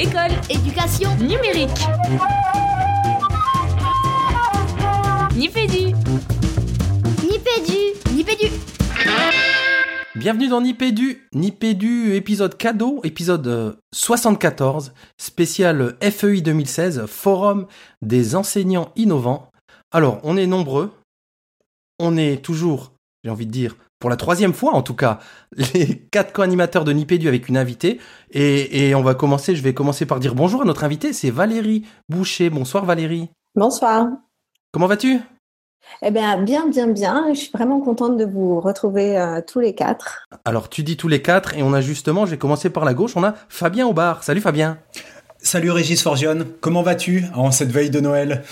École. Éducation. Numérique. Nipédu. Nipédu. Nipédu. Bienvenue dans Nipédu, Nipédu épisode cadeau, épisode euh, 74, spécial FEI 2016, Forum des enseignants innovants. Alors, on est nombreux, on est toujours, j'ai envie de dire, pour la troisième fois en tout cas, les quatre co-animateurs de Nipédu avec une invitée. Et, et on va commencer, je vais commencer par dire bonjour à notre invitée, c'est Valérie Boucher. Bonsoir Valérie. Bonsoir. Comment vas-tu? Eh bien, bien, bien, bien. Je suis vraiment contente de vous retrouver euh, tous les quatre. Alors, tu dis tous les quatre, et on a justement, je vais commencer par la gauche, on a Fabien au bar. Salut Fabien. Salut Régis Forgione, comment vas-tu en cette veille de Noël?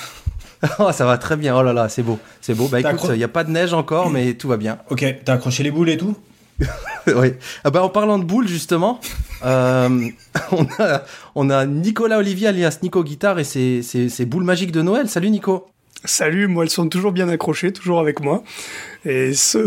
Oh, ça va très bien. Oh là là, c'est beau. C'est beau. Bah T'as écoute, accro- il n'y a pas de neige encore, mais tout va bien. Ok, t'as accroché les boules et tout? Oui. Ah bah, en parlant de boules, justement, euh, on, a, on a Nicolas Olivier alias Nico Guitare et ses, ses, ses boules magiques de Noël. Salut Nico. Salut, moi elles sont toujours bien accrochées, toujours avec moi. Et ce,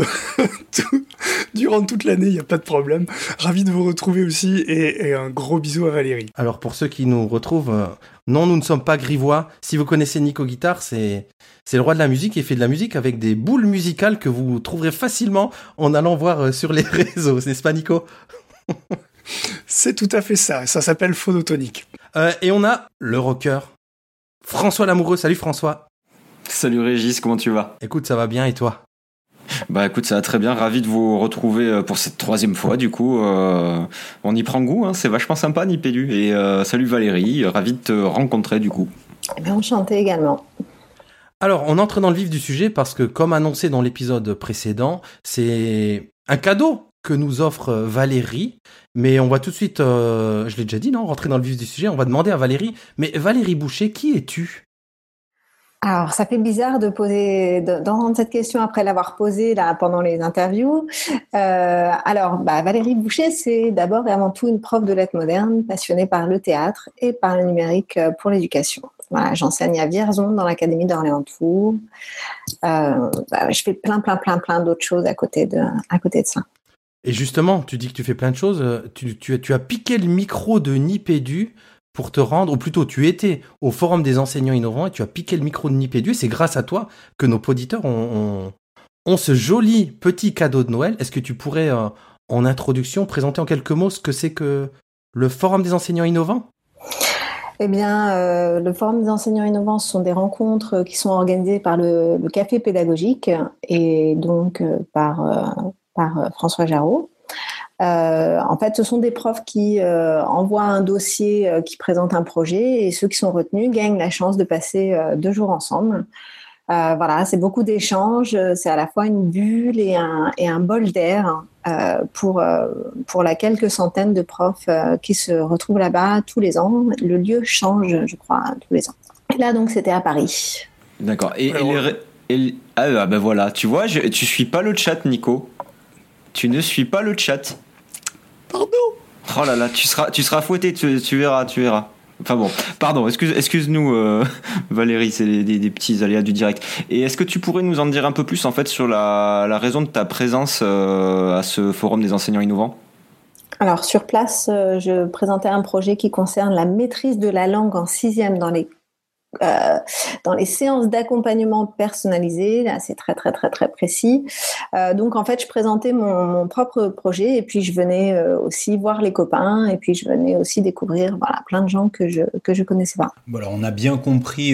tout- durant toute l'année, il n'y a pas de problème. Ravi de vous retrouver aussi et, et un gros bisou à Valérie. Alors pour ceux qui nous retrouvent, non, nous ne sommes pas grivois. Si vous connaissez Nico Guitare, c'est c'est le roi de la musique et fait de la musique avec des boules musicales que vous trouverez facilement en allant voir euh, sur les réseaux, n'est-ce pas Nico? C'est tout à fait ça, ça s'appelle phonotonique. Euh, Et on a le rocker, François Lamoureux. Salut François. Salut Régis, comment tu vas? Écoute, ça va bien et toi? Bah écoute, ça va très bien, ravi de vous retrouver euh, pour cette troisième fois du coup. euh, on y prend goût, hein, c'est vachement sympa Nipédu. Et euh, salut Valérie, ravi de te rencontrer du coup. Eh bien, enchantée également. Alors, on entre dans le vif du sujet parce que, comme annoncé dans l'épisode précédent, c'est un cadeau que nous offre Valérie. Mais on va tout de suite, euh, je l'ai déjà dit, non, rentrer dans le vif du sujet. On va demander à Valérie. Mais Valérie Boucher, qui es-tu? Alors, ça fait bizarre de poser, de- d'entendre cette question après l'avoir posée là pendant les interviews. Euh, alors, bah, Valérie Boucher, c'est d'abord et avant tout une prof de lettres modernes, passionnée par le théâtre et par le numérique euh, pour l'éducation. Voilà, j'enseigne à Vierzon dans l'académie d'Orléans-Tours. Euh, bah, je fais plein, plein, plein, plein d'autres choses à côté de, à côté de ça. Et justement, tu dis que tu fais plein de choses. Tu, tu, tu as piqué le micro de Nipédu pour te rendre, ou plutôt, tu étais au Forum des enseignants innovants et tu as piqué le micro de Nipédu. C'est grâce à toi que nos auditeurs ont, ont, ce joli petit cadeau de Noël. Est-ce que tu pourrais, euh, en introduction, présenter en quelques mots ce que c'est que le Forum des enseignants innovants? Eh bien, euh, le Forum des enseignants innovants, ce sont des rencontres euh, qui sont organisées par le, Café pédagogique et donc par, par François Jarreau. Euh, en fait, ce sont des profs qui euh, envoient un dossier, euh, qui présentent un projet et ceux qui sont retenus gagnent la chance de passer euh, deux jours ensemble. Euh, voilà, c'est beaucoup d'échanges, c'est à la fois une bulle et un, et un bol d'air euh, pour, euh, pour la quelques centaines de profs euh, qui se retrouvent là-bas tous les ans. Le lieu change, je crois, tous les ans. Et là, donc, c'était à Paris. D'accord. Et, et les et ah, ah, bah voilà, tu vois, je- tu suis pas le chat Nico. Tu ne suis pas le chat. Pardon Oh là là, tu seras, tu seras fouetté, tu, tu verras, tu verras. Enfin bon, pardon, excuse, excuse-nous euh, Valérie, c'est des, des- des petits aléas du direct. Et est-ce que tu pourrais nous en dire un peu plus en fait sur la, la raison de ta présence euh, à ce forum des enseignants innovants? Alors, sur place, euh, je présentais un projet qui concerne la maîtrise de la langue en sixième dans les, euh, dans les séances d'accompagnement personnalisées. Là, c'est très, très, très, très précis. Euh, donc, en fait, je présentais mon, propre projet et puis je venais euh, aussi voir les copains et puis je venais aussi découvrir plein de gens que je que je connaissais pas. Voilà, on a bien compris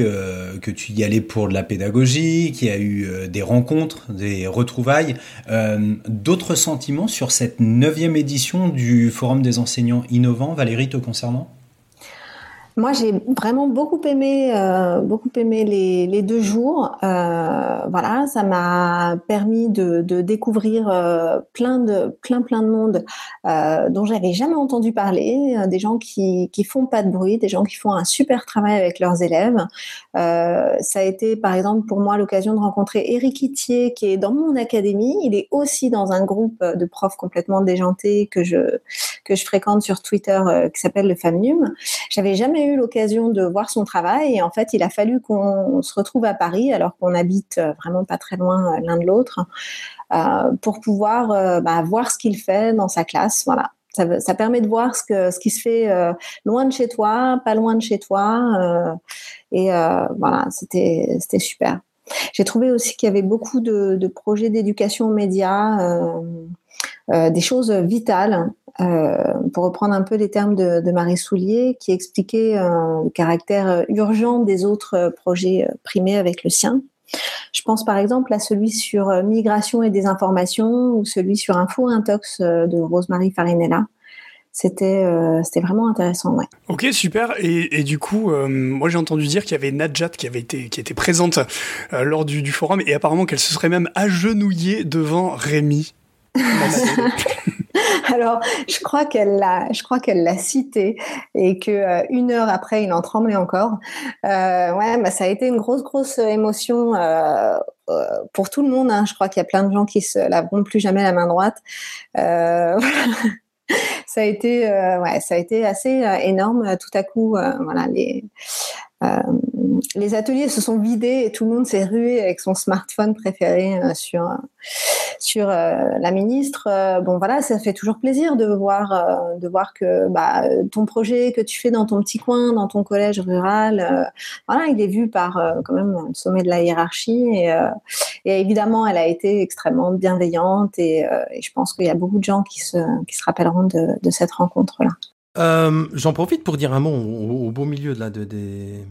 que tu y allais pour de la pédagogie, qu'il y a eu des rencontres, des retrouvailles. D'autres sentiments sur cette neuvième édition du Forum des enseignants innovants, Valérie, te concernant? Moi, j'ai vraiment beaucoup aimé, euh, beaucoup aimé les, deux jours. Euh, voilà, ça m'a permis de, découvrir euh, plein de, plein, plein de monde dont j'avais jamais entendu parler. Des gens qui qui font pas de bruit, des gens qui font un super travail avec leurs élèves. Ça a été, par exemple, pour moi l'occasion de rencontrer Eric Itier, qui est dans mon académie. Il est aussi dans un groupe de profs complètement déjantés que je que je fréquente sur Twitter, qui s'appelle le Famnum. J'avais jamais eu l'occasion de voir son travail et en fait, il a fallu qu'on se retrouve à Paris alors qu'on habite euh, vraiment pas très loin euh, l'un de l'autre euh, pour pouvoir bah, voir ce qu'il fait dans sa classe. Voilà. ça, ça, permet de voir ce, que, ce qui se fait loin de chez toi, pas loin de chez toi. et voilà, c'était super. J'ai trouvé aussi qu'il y avait beaucoup de, de projets d'éducation aux médias, des choses vitales. Euh, pour reprendre un peu les termes de, Marie Soulier, qui expliquait euh, le caractère urgent des autres projets primés avec le sien. Je pense par exemple à celui sur migration et désinformation ou celui sur info intox de Rosemary Farinella. C'était euh, vraiment intéressant, ouais. Ok, super. Et, du coup, euh, moi j'ai entendu dire qu'il y avait Nadjat qui avait été était présente euh, lors du forum et apparemment qu'elle se serait même agenouillée devant Rémi. Alors, je crois qu'elle l'a, je crois qu'elle l'a cité et que euh, une heure après, il en tremblait encore. Euh, ouais, bah, ça a été une grosse, grosse émotion euh, pour tout le monde. Hein. Je crois qu'il y a plein de gens qui se laveront plus jamais la main droite. Ça a été, ouais, ça a été assez énorme. Tout à coup, voilà, les les ateliers se sont vidés et tout le monde s'est rué avec son smartphone préféré euh, sur sur euh, la ministre. bon voilà, ça fait toujours plaisir de voir de voir que bah, ton projet que tu fais dans ton petit coin, dans ton collège rural, voilà, il est vu par quand même le sommet de la hiérarchie et, évidemment elle a été extrêmement bienveillante et, je pense qu'il y a beaucoup de gens qui se qui se rappelleront de, cette rencontre là. Euh, J'en profite pour dire un mot au, au beau milieu de, là, de, des,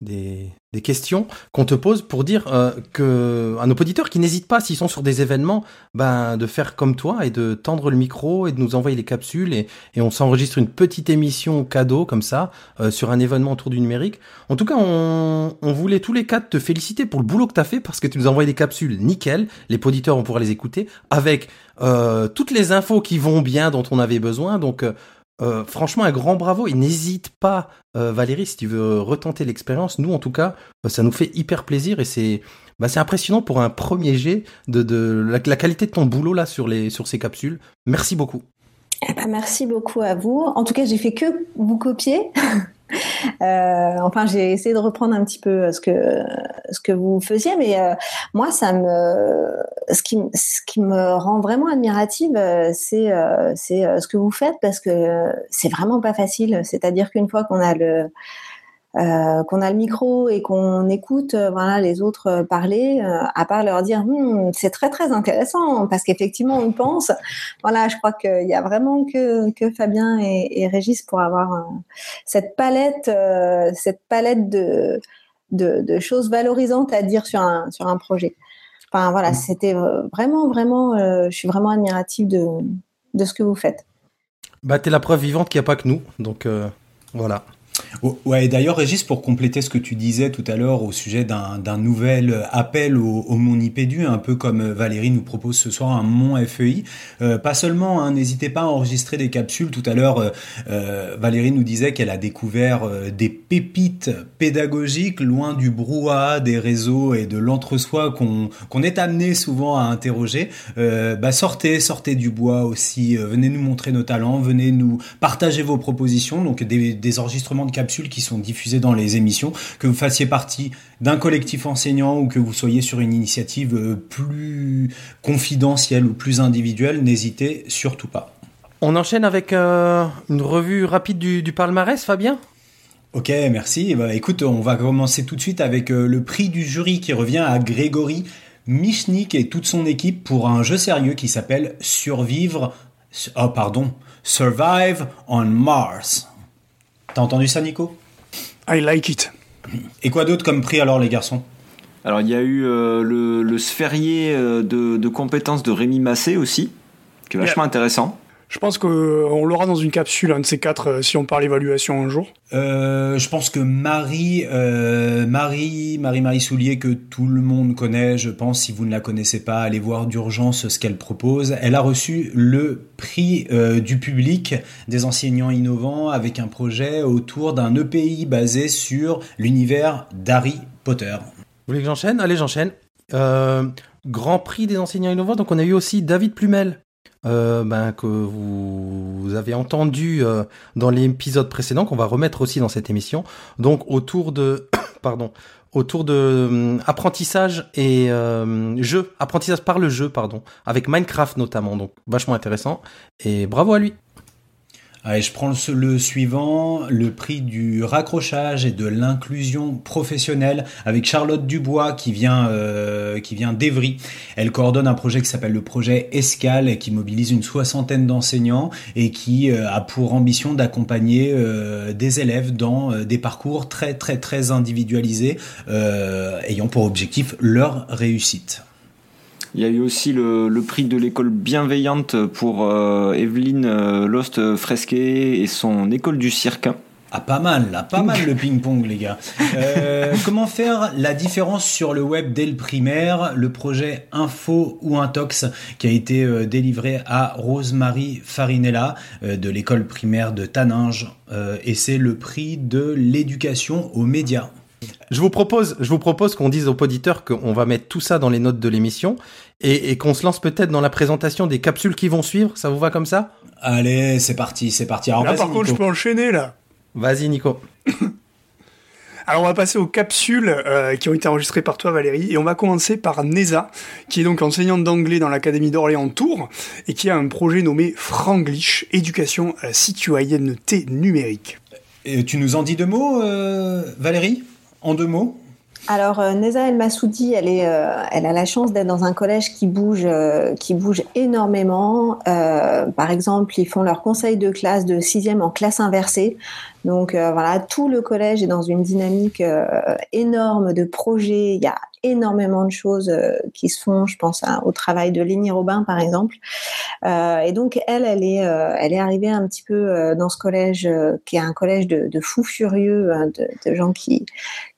des, des questions qu'on te pose pour dire euh, que à nos auditeurs qui n'hésitent pas s'ils sont sur des événements, ben de faire comme toi et de tendre le micro et de nous envoyer les capsules et, et on s'enregistre une petite émission cadeau comme ça euh, sur un événement autour du numérique. En tout cas, on, on voulait tous les quatre te féliciter pour le boulot que tu as fait parce que tu nous envoyé des capsules nickel. Les auditeurs vont pouvoir les écouter avec euh, toutes les infos qui vont bien dont on avait besoin. Donc euh, franchement, un grand bravo. Et n'hésite pas, euh, Valérie, si tu veux retenter l'expérience. Nous, en tout cas, euh, ça nous fait hyper plaisir et c'est bah, c'est impressionnant pour un premier jet de, de la, la, qualité de ton boulot là sur, les, sur ces capsules. Merci beaucoup. Eh ben, merci beaucoup à vous. En tout cas, j'ai fait que vous copier. Euh, enfin, j'ai essayé de reprendre un petit peu ce que ce que vous faisiez, mais euh, moi, ça me ce qui ce qui me rend vraiment admirative, euh, c'est euh, c'est ce que vous faites parce que c'est vraiment pas facile. C'est-à-dire qu'une fois qu'on a le euh, qu'on a le micro et qu'on écoute euh, voilà les autres euh, parler, à part leur dire hm, c'est très très intéressant parce qu'effectivement on pense. Voilà, je crois qu'il y a vraiment que, que Fabien et, et Régis pour avoir cette palette cette palette de, de, de choses valorisantes à dire sur un sur un projet. Enfin voilà, mmh. c'était vraiment vraiment, je suis vraiment admirative de de ce que vous faites. Bah t'es la preuve vivante qu'il n'y a pas que nous, donc voilà. Ouais, d'ailleurs, Régis, pour compléter ce que tu disais tout à l'heure au sujet d'un nouvel appel au, au Mon IPDU, un peu comme Valérie nous propose ce soir un Mon FEI, euh, pas seulement, hein, n'hésitez pas à enregistrer des capsules. Tout à l'heure, euh, euh Valérie nous disait qu'elle a découvert des pépites pédagogiques loin du brouhaha des réseaux et de l'entre-soi qu'on est amené souvent à interroger. Bah, sortez, sortez du bois aussi, venez nous montrer nos talents, venez nous partager vos propositions, donc des enregistrements de capsules qui sont diffusées dans les émissions, que vous fassiez partie d'un collectif enseignant ou que vous soyez sur une initiative euh, plus confidentielle ou plus individuelle, n'hésitez surtout pas. On enchaîne avec euh, une revue rapide du, du palmarès, Fabien? Ok, merci. Bah, écoute, on va commencer tout de suite avec euh, le prix du jury qui revient à Grégory Michnik et toute son équipe pour un jeu sérieux qui s'appelle Survivre. Oh, pardon. Survive on Mars. T'as entendu ça, Nico? I like it. Et quoi d'autre comme prix alors, les garçons? Alors, il y a eu euh, le, le, sphérié euh, de, de, compétences de Rémi Massé aussi, qui est vachement yeah. intéressant. Je pense qu'on euh, l'aura dans une capsule, un de ces quatre, euh, si on parle évaluation un jour. Euh, je pense que Marie, euh, Marie, Marie, Marie Soulier, que tout le monde connaît, je pense, si vous ne la connaissez pas, allez voir d'urgence ce qu'elle propose. Elle a reçu le prix euh, du public des enseignants innovants avec un projet autour d'un EPI basé sur l'univers d'Harry Potter. Vous voulez que j'enchaîne? Allez, j'enchaîne. Euh, Grand prix des enseignants innovants, donc on a eu aussi David Plumel euh, ben, que vous, avez entendu euh, dans l'épisode précédent, qu'on va remettre aussi dans cette émission. Donc autour de, pardon, autour de euh, apprentissage et euh, jeu, apprentissage par le jeu, pardon, avec Minecraft notamment. Donc vachement intéressant. Et bravo à lui. Allez, je prends le, suivant, le prix du raccrochage et de l'inclusion professionnelle avec Charlotte Dubois qui vient euh, vient d'Evry. Elle coordonne un projet qui s'appelle le projet Escale qui mobilise une soixantaine d'enseignants et qui euh, a pour ambition d'accompagner euh, des élèves dans euh, des parcours très très très individualisés ayant pour objectif leur réussite. Il y a eu aussi le, le prix de l'école bienveillante pour euh, Evelyne euh, Lost Fresquet et son école du cirque. Ah, pas mal, là, pas mal le ping-pong, les gars. Euh, comment faire la différence sur le web dès le primaire Le projet Info ou Intox qui a été euh, délivré à Rosemary Farinella euh, de l'école primaire de Taninge euh, et c'est le prix de l'éducation aux médias. Je vous propose, je vous propose qu'on dise aux auditeurs qu'on va mettre tout ça dans les notes de l'émission et, et qu'on se lance peut-être dans la présentation des capsules qui vont suivre. Ça vous va comme ça? Allez, c'est parti, c'est parti. Alors, Là, par contre, je Nico. peux enchaîner, là. Vas-y, Nico. Alors on va passer aux capsules euh, qui ont été enregistrées par toi Valérie et on va commencer par Neza qui est donc enseignante d'anglais dans l'académie d'Orléans Tours et qui a un projet nommé Franglish, éducation à la citoyenneté numérique. Et tu nous en dis deux mots, euh, Valérie? En deux mots Alors, euh, Neza El Massoudi, elle, est, euh, elle a la chance d'être dans un collège qui bouge, euh, qui bouge énormément. Par exemple, ils font leur conseil de classe de sixième en classe inversée. Donc euh, voilà, tout le collège est dans une dynamique euh, énorme de projets. Il y a énormément de choses euh, qui se font. Je pense au travail de Lénie Robin, par exemple. Et donc elle, elle est, elle est arrivée un petit peu dans ce collège qui est un collège de, fous furieux, hein, de, gens qui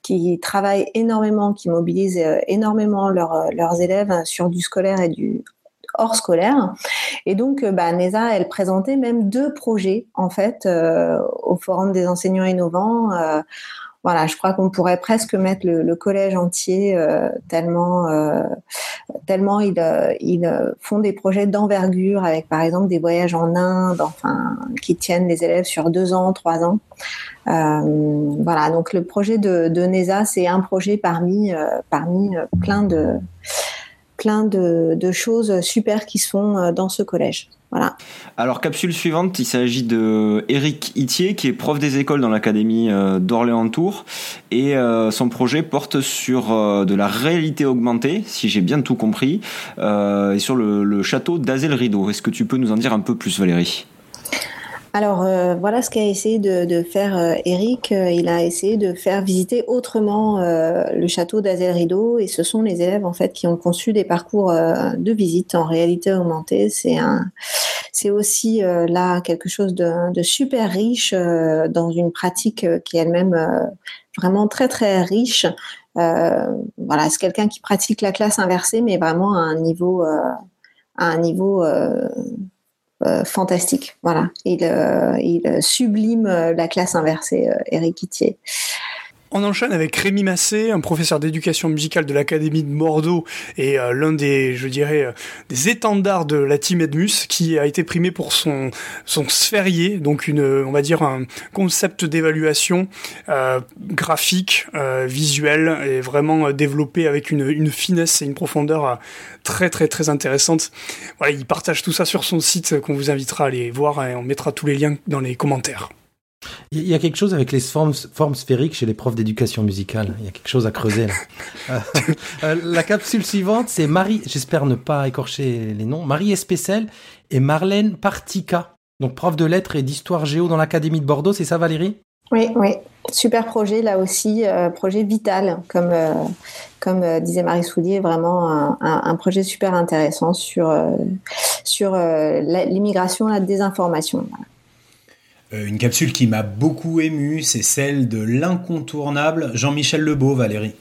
qui travaillent énormément, qui mobilisent énormément leurs leurs élèves hein, sur du scolaire et du hors scolaire. Et donc, euh, bah, Neza, elle présentait même deux projets en fait euh, au Forum des enseignants innovants. Euh, voilà, je crois qu'on pourrait presque mettre le, collège entier tellement, tellement ils, ils font des projets d'envergure avec par exemple des voyages en Inde, enfin qui tiennent les élèves sur deux ans, trois ans. Voilà, donc le projet de, de Neza, c'est un projet parmi parmi plein de plein de, choses super qui se font euh, dans ce collège. Voilà. Alors, capsule suivante, il s'agit de Eric Itier, qui est prof des écoles dans l'académie euh, d'Orléans-Tours. Et euh, son projet porte sur de la réalité augmentée, si j'ai bien tout compris, et sur le, le château d'Azel-Rideau. Est-ce que tu peux nous en dire un peu plus, Valérie? Alors euh, voilà ce qu'a essayé de, faire euh, Eric. Euh, il a essayé de faire visiter autrement euh, le château d'Azel Rideau et ce sont les élèves en fait qui ont conçu des parcours de visite en réalité augmentée. C'est un, c'est aussi là quelque chose de, super riche dans une pratique qui est elle-même vraiment très très riche. Voilà, c'est quelqu'un qui pratique la classe inversée mais vraiment à un niveau, à un niveau euh, euh, fantastique. Voilà, il, euh, il sublime euh, la classe inversée, euh, Eric Itier. On enchaîne avec Rémi Massé, un professeur d'éducation musicale de l'Académie de Bordeaux et euh, l'un des, je dirais, euh, des étendards de la team Edmus, qui a été primé pour son, son donc une, on va dire un concept d'évaluation euh, graphique, visuel, et vraiment développé avec une, finesse et une profondeur très très très intéressante. Il partage tout ça sur son site qu'on vous invitera à aller voir et on mettra tous les liens dans les commentaires. Il y a quelque chose avec les formes, formes sphériques chez les profs d'éducation musicale. Il y a quelque chose à creuser là. Euh, euh, la capsule suivante, c'est Marie, j'espère ne pas écorcher les noms, Marie Espécel et Marlène Partica. Donc prof de lettres et d'histoire géo dans l'Académie de Bordeaux, c'est ça Valérie? Oui, oui, super projet là aussi, euh, projet vital, comme, euh, comme euh, disait Marie Soulier, vraiment un, un- un projet super intéressant sur, euh, sur euh, la- l'immigration, la désinformation. Voilà. Euh, Une capsule qui m'a beaucoup ému, c'est celle de l'incontournable Jean-Michel Lebeau, Valérie.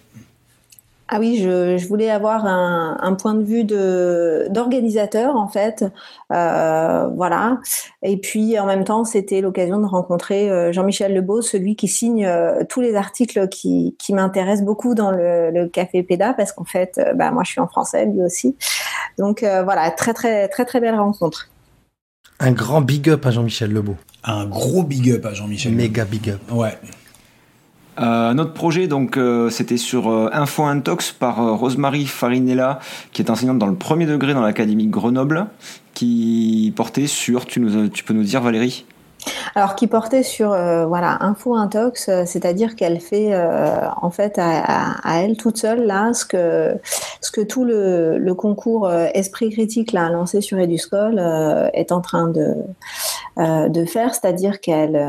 Ah oui, je, je voulais avoir un, un point de vue de d'organisateur en fait, Euh, voilà. Et puis en même temps, c'était l'occasion de rencontrer euh, Jean-Michel Lebeau, celui qui signe tous les articles qui, qui m'intéressent beaucoup dans le, le Café Péda, parce qu'en fait, bah, moi je suis en français, lui aussi. Donc euh, voilà, très très très très belle rencontre. Un grand big up à Jean-Michel Lebeau. Un gros big up à Jean-Michel. Méga big up. Ouais. Euh, notre projet, donc, euh, c'était sur euh, Info Intox par euh, Rosemary Farinella, qui est enseignante dans le premier degré dans l'Académie de Grenoble, qui portait sur, tu, nous, tu peux nous dire Valérie? Alors qui portait sur euh, voilà info intox, euh, c'est-à-dire qu'elle fait euh, en fait à, elle toute seule là ce que ce que tout le, concours esprit critique là lancé sur Eduscol est en train de de faire, c'est-à-dire qu'elle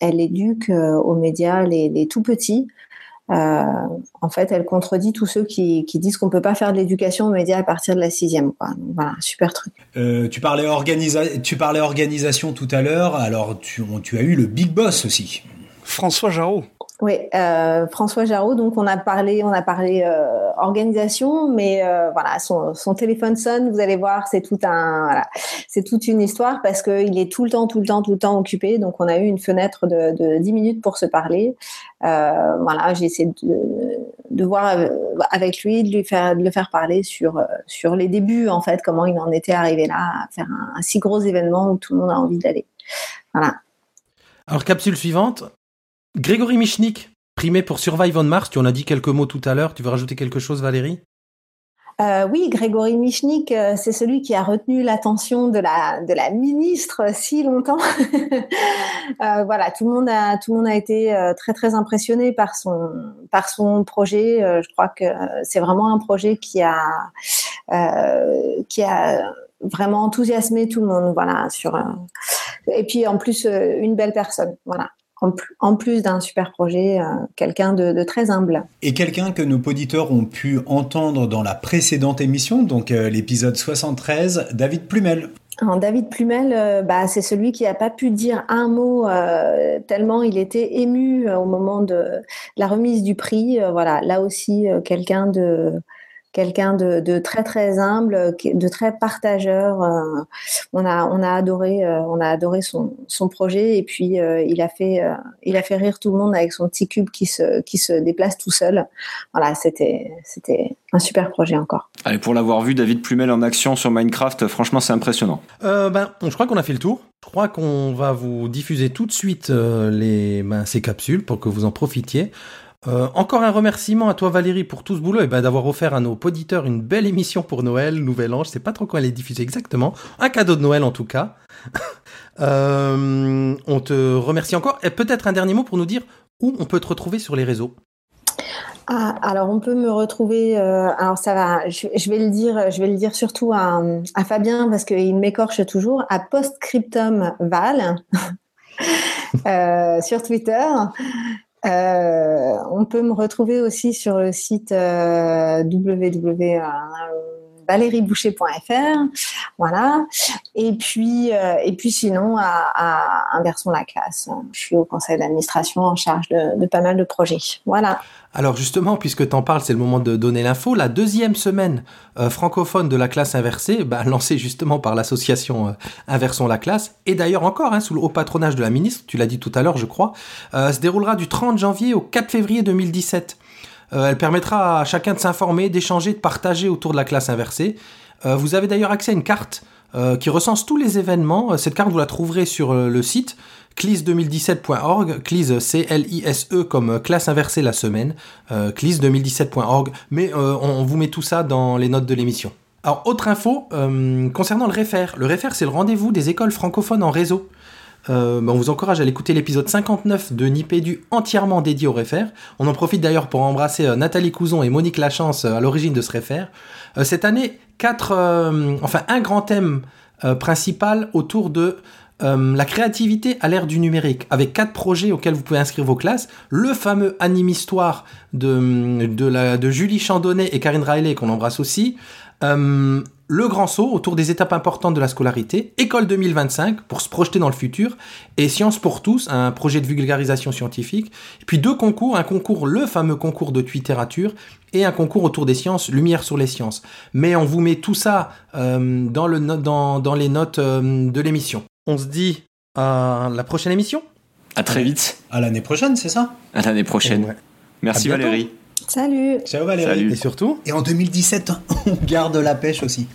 elle éduque aux médias les, les tout petits euh, en fait, elle contredit tous ceux qui, disent qu'on peut pas faire de l'éducation aux médias à partir de la sixième. Quoi. voilà, super truc. Euh, tu parlais tu parlais organisation tout à l'heure. Alors, tu, tu as eu le big boss aussi. François Jarreau. Oui, euh, François Jarreau. Donc on a parlé, on a parlé euh, organisation, mais euh, voilà, son, téléphone sonne. Vous allez voir, c'est tout un, c'est toute une histoire parce qu'il est tout le temps, tout le temps, tout le temps occupé. Donc on a eu une fenêtre de, de 10 minutes pour se parler. Voilà, j'ai essayé de, voir avec lui, de lui faire, de le faire parler sur sur les débuts en fait, comment il en était arrivé là, à faire un, un si gros événement où tout le monde a envie d'aller. Voilà. Alors capsule suivante, Grégory Michnik, primé pour Survive on Mars, tu en as dit quelques mots tout à l'heure, tu veux rajouter quelque chose Valérie? Euh, oui, Grégory Michnik, euh, c'est celui qui a retenu l'attention de la, ministre si longtemps. euh, voilà, tout le monde a, tout le monde a été très très impressionné par son, par son projet. je crois que c'est vraiment un projet qui a, qui a vraiment enthousiasmé tout le monde. Voilà, sur. et puis en plus une belle personne. Voilà en, plus d'un super projet, euh, quelqu'un de, très humble. Et quelqu'un que nos auditeurs ont pu entendre dans la précédente émission, donc euh, l'épisode 73, David Plumel. David Plumel, euh, bah, c'est celui qui n'a pas pu dire un mot tellement il était ému au moment de la remise du prix. voilà, là aussi quelqu'un de quelqu'un de, très très humble, de très partageur. Euh, on a on a adoré euh, on a adoré son, son projet et puis euh, il a fait il a fait rire tout le monde avec son petit cube qui se qui se déplace tout seul. Voilà, c'était c'était un super projet encore. Allez, pour l'avoir vu David Plumel en action sur Minecraft, franchement c'est impressionnant. ben, je crois qu'on a fait le tour. Je crois qu'on va vous diffuser tout de suite les ben, ces capsules pour que vous en profitiez. Euh, encore un remerciement à toi Valérie pour tout ce boulot et ben d'avoir offert à nos auditeurs une belle émission pour Noël, Nouvel An. Je sais pas trop quand elle est diffusée exactement. Un cadeau de Noël en tout cas. euh, on te remercie encore. Et peut-être un dernier mot pour nous dire où on peut te retrouver sur les réseaux. Ah, alors on peut me retrouver. Euh, alors ça va. Je, vais le dire. Je vais le dire surtout à, Fabien parce qu'il m'écorche toujours. À Postscriptum Val sur Twitter. Euh, on peut me retrouver aussi sur le site euh, Voilà. Et puis, euh, et puis sinon, à, à Inversons la classe. Je suis au conseil d'administration en charge de, de, pas mal de projets. Voilà. Alors justement, puisque tu en parles, c'est le moment de donner l'info. La deuxième semaine euh, francophone de la classe inversée, bah, lancée justement par l'association euh, Inversons la classe, et d'ailleurs encore hein, sous le haut patronage de la ministre, tu l'as dit tout à l'heure je crois, euh, se déroulera du 30 janvier au 4 février 2017. elle permettra à chacun de s'informer, d'échanger, de partager autour de la classe inversée. vous avez d'ailleurs accès à une carte qui recense tous les événements. Cette carte, vous la trouverez sur le site clis2017.org, clis C-L-I-S-E comme classe inversée la semaine, euh, clis2017.org, mais euh, on vous met tout ça dans les notes de l'émission. Alors, autre info euh, concernant le REFER. Le REFER, c'est le rendez-vous des écoles francophones en réseau. Euh, ben, on vous encourage à aller écouter l'épisode 59 de Nipédu entièrement dédié au REFER. On en profite d'ailleurs pour embrasser euh, Nathalie Couzon et Monique Lachance à l'origine de ce REFER. cette année, quatre, enfin un grand thème principal autour de euh, la créativité à l'ère du numérique, avec quatre projets auxquels vous pouvez inscrire vos classes. Le fameux anime histoire de, de, Julie Chandonnet et Karine Riley, qu'on embrasse aussi. Euh, le grand saut autour des étapes importantes de la scolarité, École 2025 pour se projeter dans le futur, et Sciences pour tous, un projet de vulgarisation scientifique, et puis deux concours, un concours, le fameux concours de littérature, et un concours autour des sciences, Lumière sur les sciences. Mais on vous met tout ça euh, dans, le, dans, dans les notes de l'émission. On se dit à la prochaine émission. À très vite. À l'année prochaine, c'est ça? À l'année prochaine. Merci Valérie. Salut. Ciao Valérie. Et surtout. Et en 2017, on garde la pêche aussi.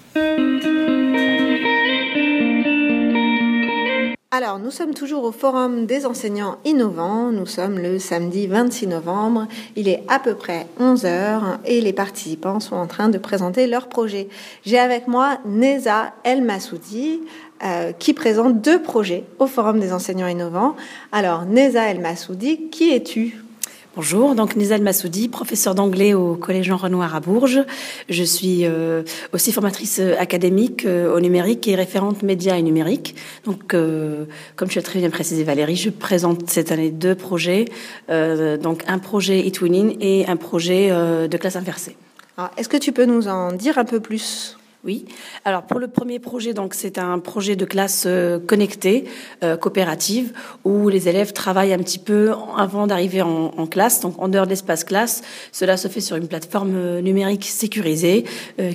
Alors, nous sommes toujours au Forum des enseignants innovants. Nous sommes le samedi 26 novembre. Il est à peu près 11 heures et les participants sont en train de présenter leurs projets. J'ai avec moi Neza El Massoudi, euh, qui présente deux projets au Forum des enseignants innovants. Alors, Neza El Massoudi, qui es-tu? Bonjour, donc Nizal Massoudi, professeur d'anglais au Collège Jean Renoir à Bourges. Je suis euh, aussi formatrice académique euh, au numérique et référente médias et numérique. Donc, comme tu as très bien précisé Valérie, je présente cette année deux projets, donc un projet e-twinning et un projet de classe inversée. Est-ce que tu peux nous en dire un peu plus? Oui. Alors pour le premier projet, donc c'est un projet de classe euh, connectée, euh, coopérative, où les élèves travaillent un petit peu avant d'arriver en, classe, donc en dehors de l'espace classe. Cela se fait sur une plateforme euh, numérique sécurisée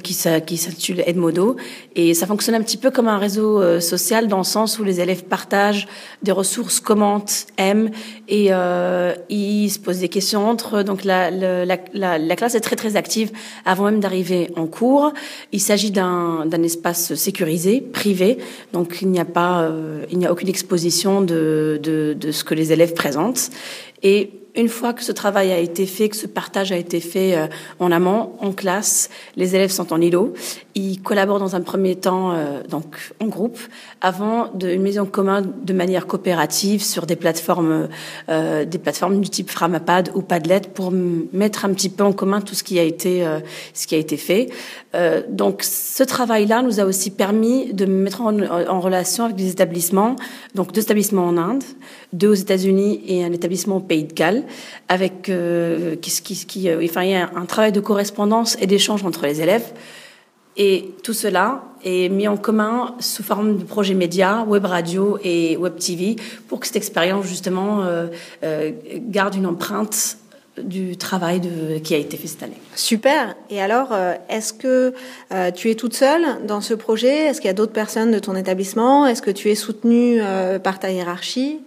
qui, qui s'intitule Edmodo, et ça fonctionne un petit peu comme un réseau social dans le sens où les élèves partagent des ressources, commentent, aiment, et ils se posent des questions entre eux. Donc la, la, la, la classe est très très active avant même d'arriver en cours. Il s'agit d'un espace sécurisé, privé, donc il n'y a pas, euh, il n'y a aucune exposition de, de, de, ce que les élèves présentent. Et une fois que ce travail a été fait, que ce partage a été fait euh, en amont, en classe, les élèves sont en îlot. Ils collaborent dans un premier temps, euh, donc en groupe, avant de, une maison commune de manière coopérative sur des plateformes, euh, des plateformes du type Framapad ou Padlet pour mettre un petit peu en commun tout ce qui a été, ce qui a été fait. donc, ce travail-là nous a aussi permis de mettre en, en relation avec des établissements, donc deux établissements en Inde, deux aux États-Unis et un établissement au Pays de Galles, avec euh, qui, qui, qui euh, enfin, il y a un travail de correspondance et d'échange entre les élèves. Et tout cela est mis en commun sous forme de projet média, web radio et web TV, pour que cette expérience justement euh, euh garde une empreinte du travail qui a été fait cette année. Super. Et alors, est-ce que tu es toute seule dans ce projet? Est-ce qu'il y a d'autres personnes de ton établissement? Est-ce que tu es soutenue par ta hiérarchie?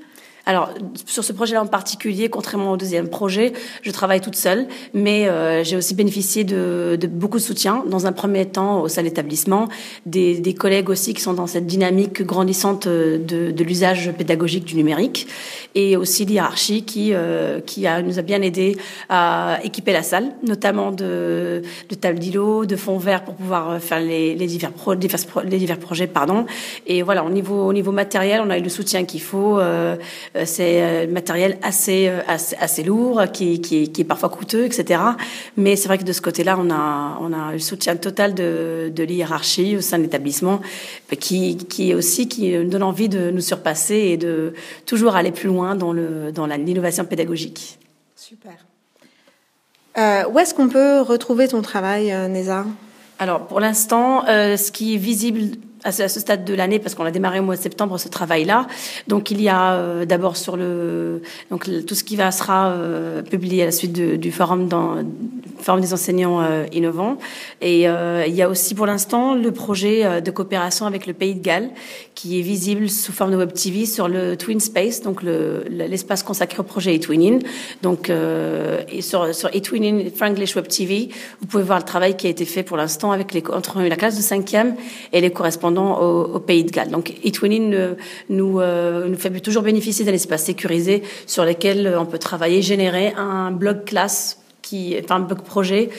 Alors, sur ce projet-là en particulier, contrairement au deuxième projet, je travaille toute seule, mais euh, j'ai aussi bénéficié de, de, beaucoup de soutien, dans un premier temps au sein de l'établissement, des, des, collègues aussi qui sont dans cette dynamique grandissante de, de l'usage pédagogique du numérique, et aussi l'hierarchie qui, euh, qui a, nous a bien aidé à équiper la salle, notamment de, de tables d'îlots, de fonds verts pour pouvoir faire les, les, divers, pro, les divers projets. pardon. Et voilà, au niveau, au niveau matériel, on a eu le soutien qu'il faut. Euh, euh, c'est euh, matériel assez, euh, assez, assez lourd, qui, qui, qui, est parfois coûteux, etc. Mais c'est vrai que de ce côté-là, on a, on a le soutien total de, de l'hierarchie au sein de l'établissement, qui, qui aussi qui nous donne envie de nous surpasser et de toujours aller plus loin dans le dans l'innovation pédagogique. Super. Euh, où est-ce qu'on peut retrouver ton travail, Neza Alors, pour l'instant, euh, ce qui est visible à ce, stade de l'année parce qu'on a démarré au mois de septembre ce travail-là. Donc il y a euh, d'abord sur le donc tout ce qui va sera euh, publié à la suite du forum dans forum des enseignants euh, innovants et il y a aussi pour l'instant le projet de coopération avec le Pays de Galles qui est visible sous forme de web TV sur le Twin Space donc l'espace consacré au projet eTwinning. Donc et sur sur eTwinning Franglish Web TV, vous pouvez voir le travail qui a été fait pour l'instant avec les entre la classe de cinquième et les correspondants au, Pays de Galles. Donc eTwinning nous, euh, nous fait toujours bénéficier d'un espace sécurisé sur lequel on peut travailler, générer un blog classe qui, enfin, un blog projet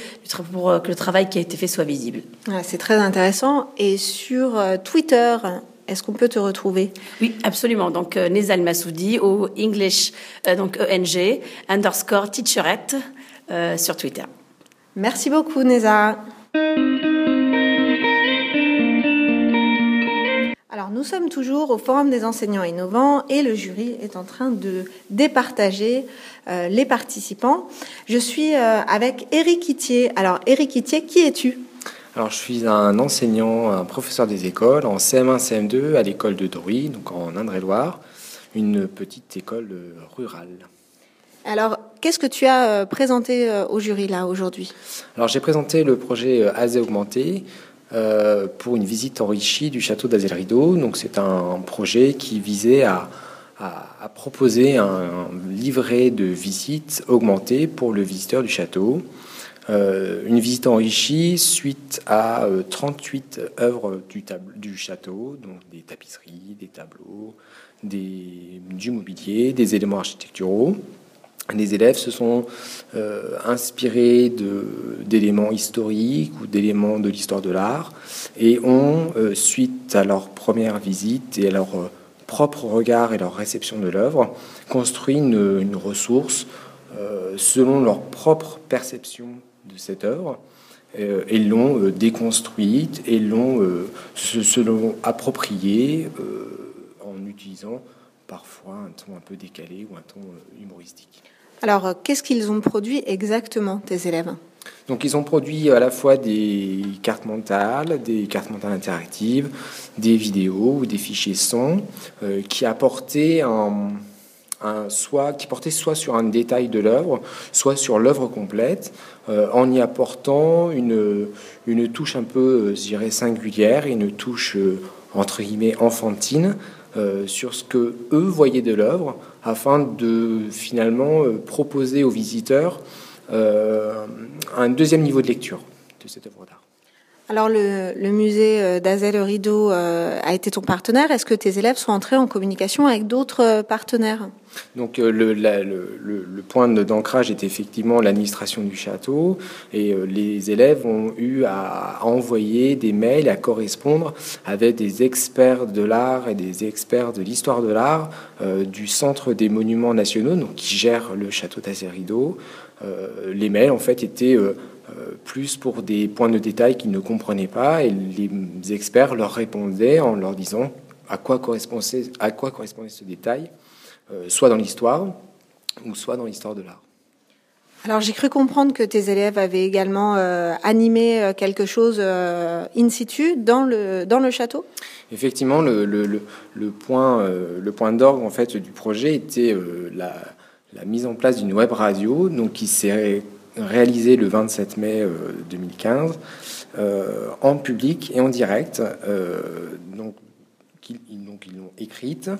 pour que le travail qui a été fait soit visible. c'est très intéressant. Et sur euh, Twitter, est-ce qu'on peut te retrouver? Oui, absolument. Donc euh, Nezal Massoudi au English, donc ENG underscore teacherette sur Twitter. Merci beaucoup, Neza. Alors nous sommes toujours au Forum des enseignants innovants et le jury est en train de départager euh, les participants. Je suis euh, avec Eric Itier. Alors Eric Itier, qui es-tu? Alors, je suis un enseignant, un professeur des écoles en CM1, CM2 à l'école de Druy, donc en Indre-et-Loire, une petite école rurale. Alors, qu'est-ce que tu as euh, présenté au jury là aujourd'hui? Alors, j'ai présenté le projet AZ Augmenté, euh, pour une visite enrichie du château d'Azel Rideau. Donc c'est un projet qui visait à, proposer un, livret de visite augmenté pour le visiteur du château. une visite enrichie suite à 38 œuvres du, château, donc des tapisseries, des tableaux, du mobilier, des éléments architecturaux. Les élèves se sont euh, inspirés d'éléments historiques ou d'éléments de l'histoire de l'art et ont, euh, suite à leur première visite et à leur euh, propre regard et leur réception de l'œuvre, construit une, ressource selon leur propre perception de cette œuvre et l'ont déconstruite et l'ont appropriée en utilisant parfois un ton un peu décalé ou un ton humoristique. Alors, euh, qu'est-ce qu'ils ont produit exactement, tes élèves? Donc ils ont produit à la fois des cartes mentales, des cartes mentales interactives, des vidéos ou des fichiers son euh, qui apportaient un, soit qui portaient soit sur un détail de l'œuvre, soit sur l'œuvre complète, euh, en y apportant une, une touche un peu, je dirais, singulière, une touche entre guillemets enfantine sur ce que eux voyaient de l'œuvre afin de finalement euh, proposer aux visiteurs euh, un deuxième niveau de lecture de cette œuvre d'art. Alors le, musée euh, d'Azel Rideau a été ton partenaire. Est-ce que tes élèves sont entrés en communication avec d'autres partenaires? Donc le, point d'ancrage est effectivement l'administration du château et les élèves ont eu à envoyer des mails, à correspondre avec des experts de l'art et des experts de l'histoire de l'art du Centre des Monuments Nationaux, donc qui gère le château d'Azel Rideau. les mails en fait étaient euh, plus pour des points de détail qu'ils ne comprenaient pas, et les experts leur répondaient en leur disant à quoi correspondait, à quoi correspondait ce détail, euh, soit dans l'histoire ou soit dans l'histoire de l'art. Alors j'ai cru comprendre que tes élèves avaient également euh, animé quelque chose in situ dans le, dans le château? Effectivement, le, le, le point, le point d'orgue en fait, du projet était la, la, mise en place d'une web radio donc, qui s'est réalisé le 27 mai 2015 euh, euh, en public et en direct. Euh, donc, ils, l'ont écrite,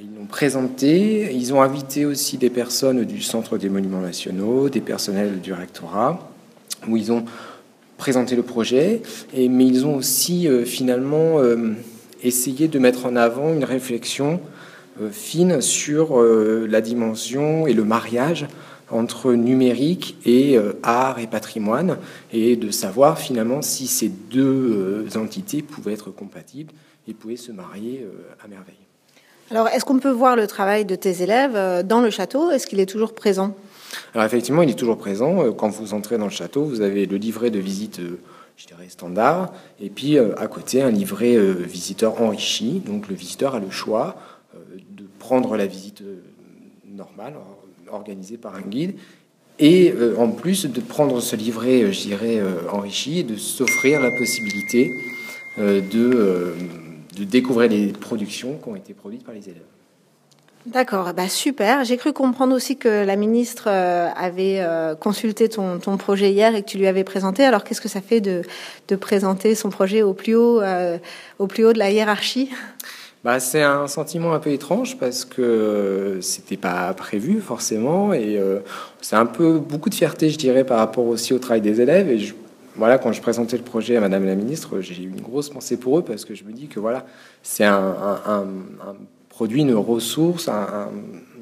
ils l'ont présentée. Ils ont invité aussi des personnes du Centre des Monuments Nationaux, des personnels du rectorat, où ils ont présenté le projet. Et, mais ils ont aussi finalement essayé de mettre en avant une réflexion fine sur la dimension et le mariage entre numérique et euh, art et patrimoine, et de savoir finalement si ces deux euh, entités pouvaient être compatibles et pouvaient se marier euh, à merveille. Alors, est-ce qu'on peut voir le travail de tes élèves dans le château? Est-ce qu'il est toujours présent? Alors, effectivement, il est toujours présent. Quand vous entrez dans le château, vous avez le livret de visite, je dirais, standard, et puis à côté, un livret visiteur enrichi. Donc, le visiteur a le choix de prendre la visite normale, organisé par un guide. Et euh, en plus de prendre ce livret, euh, je dirais, euh, enrichi, de s'offrir la possibilité de, de découvrir les productions qui ont été produites par les élèves. D'accord, bah super. J'ai cru comprendre aussi que la ministre avait consulté ton, ton, projet hier et que tu lui avais présenté. Alors qu'est-ce que ça fait de, de présenter son projet au plus haut, au plus haut de la hiérarchie? Bah, c'est un sentiment un peu étrange parce que c'était pas prévu forcément et euh, c'est un peu beaucoup de fierté, je dirais, par rapport aussi au travail des élèves. Et voilà, quand je présentais le projet à Madame la Ministre, j'ai eu une grosse pensée pour eux parce que je me dis que voilà, c'est un, produit, une ressource,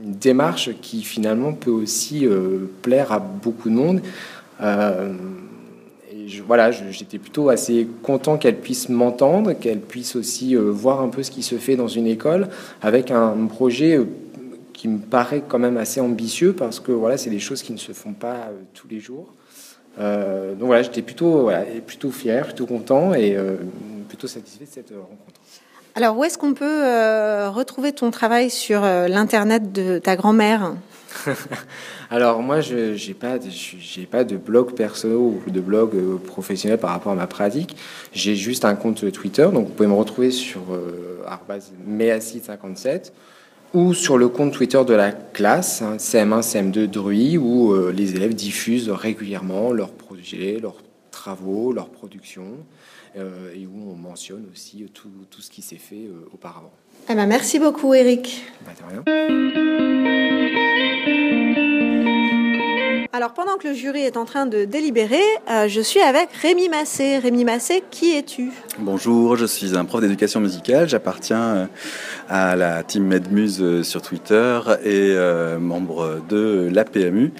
une démarche qui finalement peut aussi euh, plaire à beaucoup de monde. Euh, voilà, j'étais plutôt assez content qu'elle puisse m'entendre, qu'elle puisse aussi euh, voir un peu ce qui se fait dans une école, avec un projet euh, qui me paraît quand même assez ambitieux parce que voilà, c'est des choses qui ne se font pas euh, tous les jours. donc voilà, j'étais plutôt, plutôt fier, plutôt content et plutôt satisfait de cette rencontre. Alors, où est-ce qu'on peut retrouver ton travail sur l'internet de ta grand-mère? Alors moi, je n'ai pas, pas de blog perso ou de blog euh, professionnel par rapport à ma pratique. J'ai juste un compte Twitter, donc vous pouvez me retrouver sur euh, 57 ou sur le compte Twitter de la classe, CM1, hein, CM2 Druy, où euh, les élèves diffusent régulièrement leurs projets, leurs travaux, leurs productions, euh, et où on mentionne aussi tout ce qui s'est fait auparavant. Eh ben, merci beaucoup Eric. Bah, de rien. Alors pendant que le jury est en train de délibérer, euh, je suis avec Rémi Massé. Rémi Massé, qui es-tu? Bonjour, je suis un prof d'éducation musicale. J'appartiens euh, à la team Medmuse euh, sur Twitter et membre de l'APMU.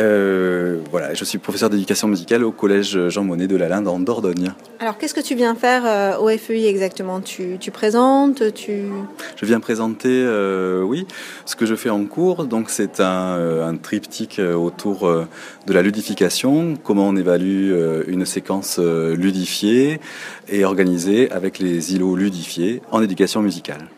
Euh, voilà, je suis professeur d'éducation musicale au collège Jean Monnet de la Linde en Dordogne. Alors, qu'est-ce que tu viens faire euh, au FEI exactement? Tu, présentes tu... Je viens présenter, euh, oui, ce que je fais en cours. Donc, c'est un, un, triptyque autour de la ludification, comment on évalue une séquence ludifiée et organisée avec les îlots ludifiés en éducation musicale.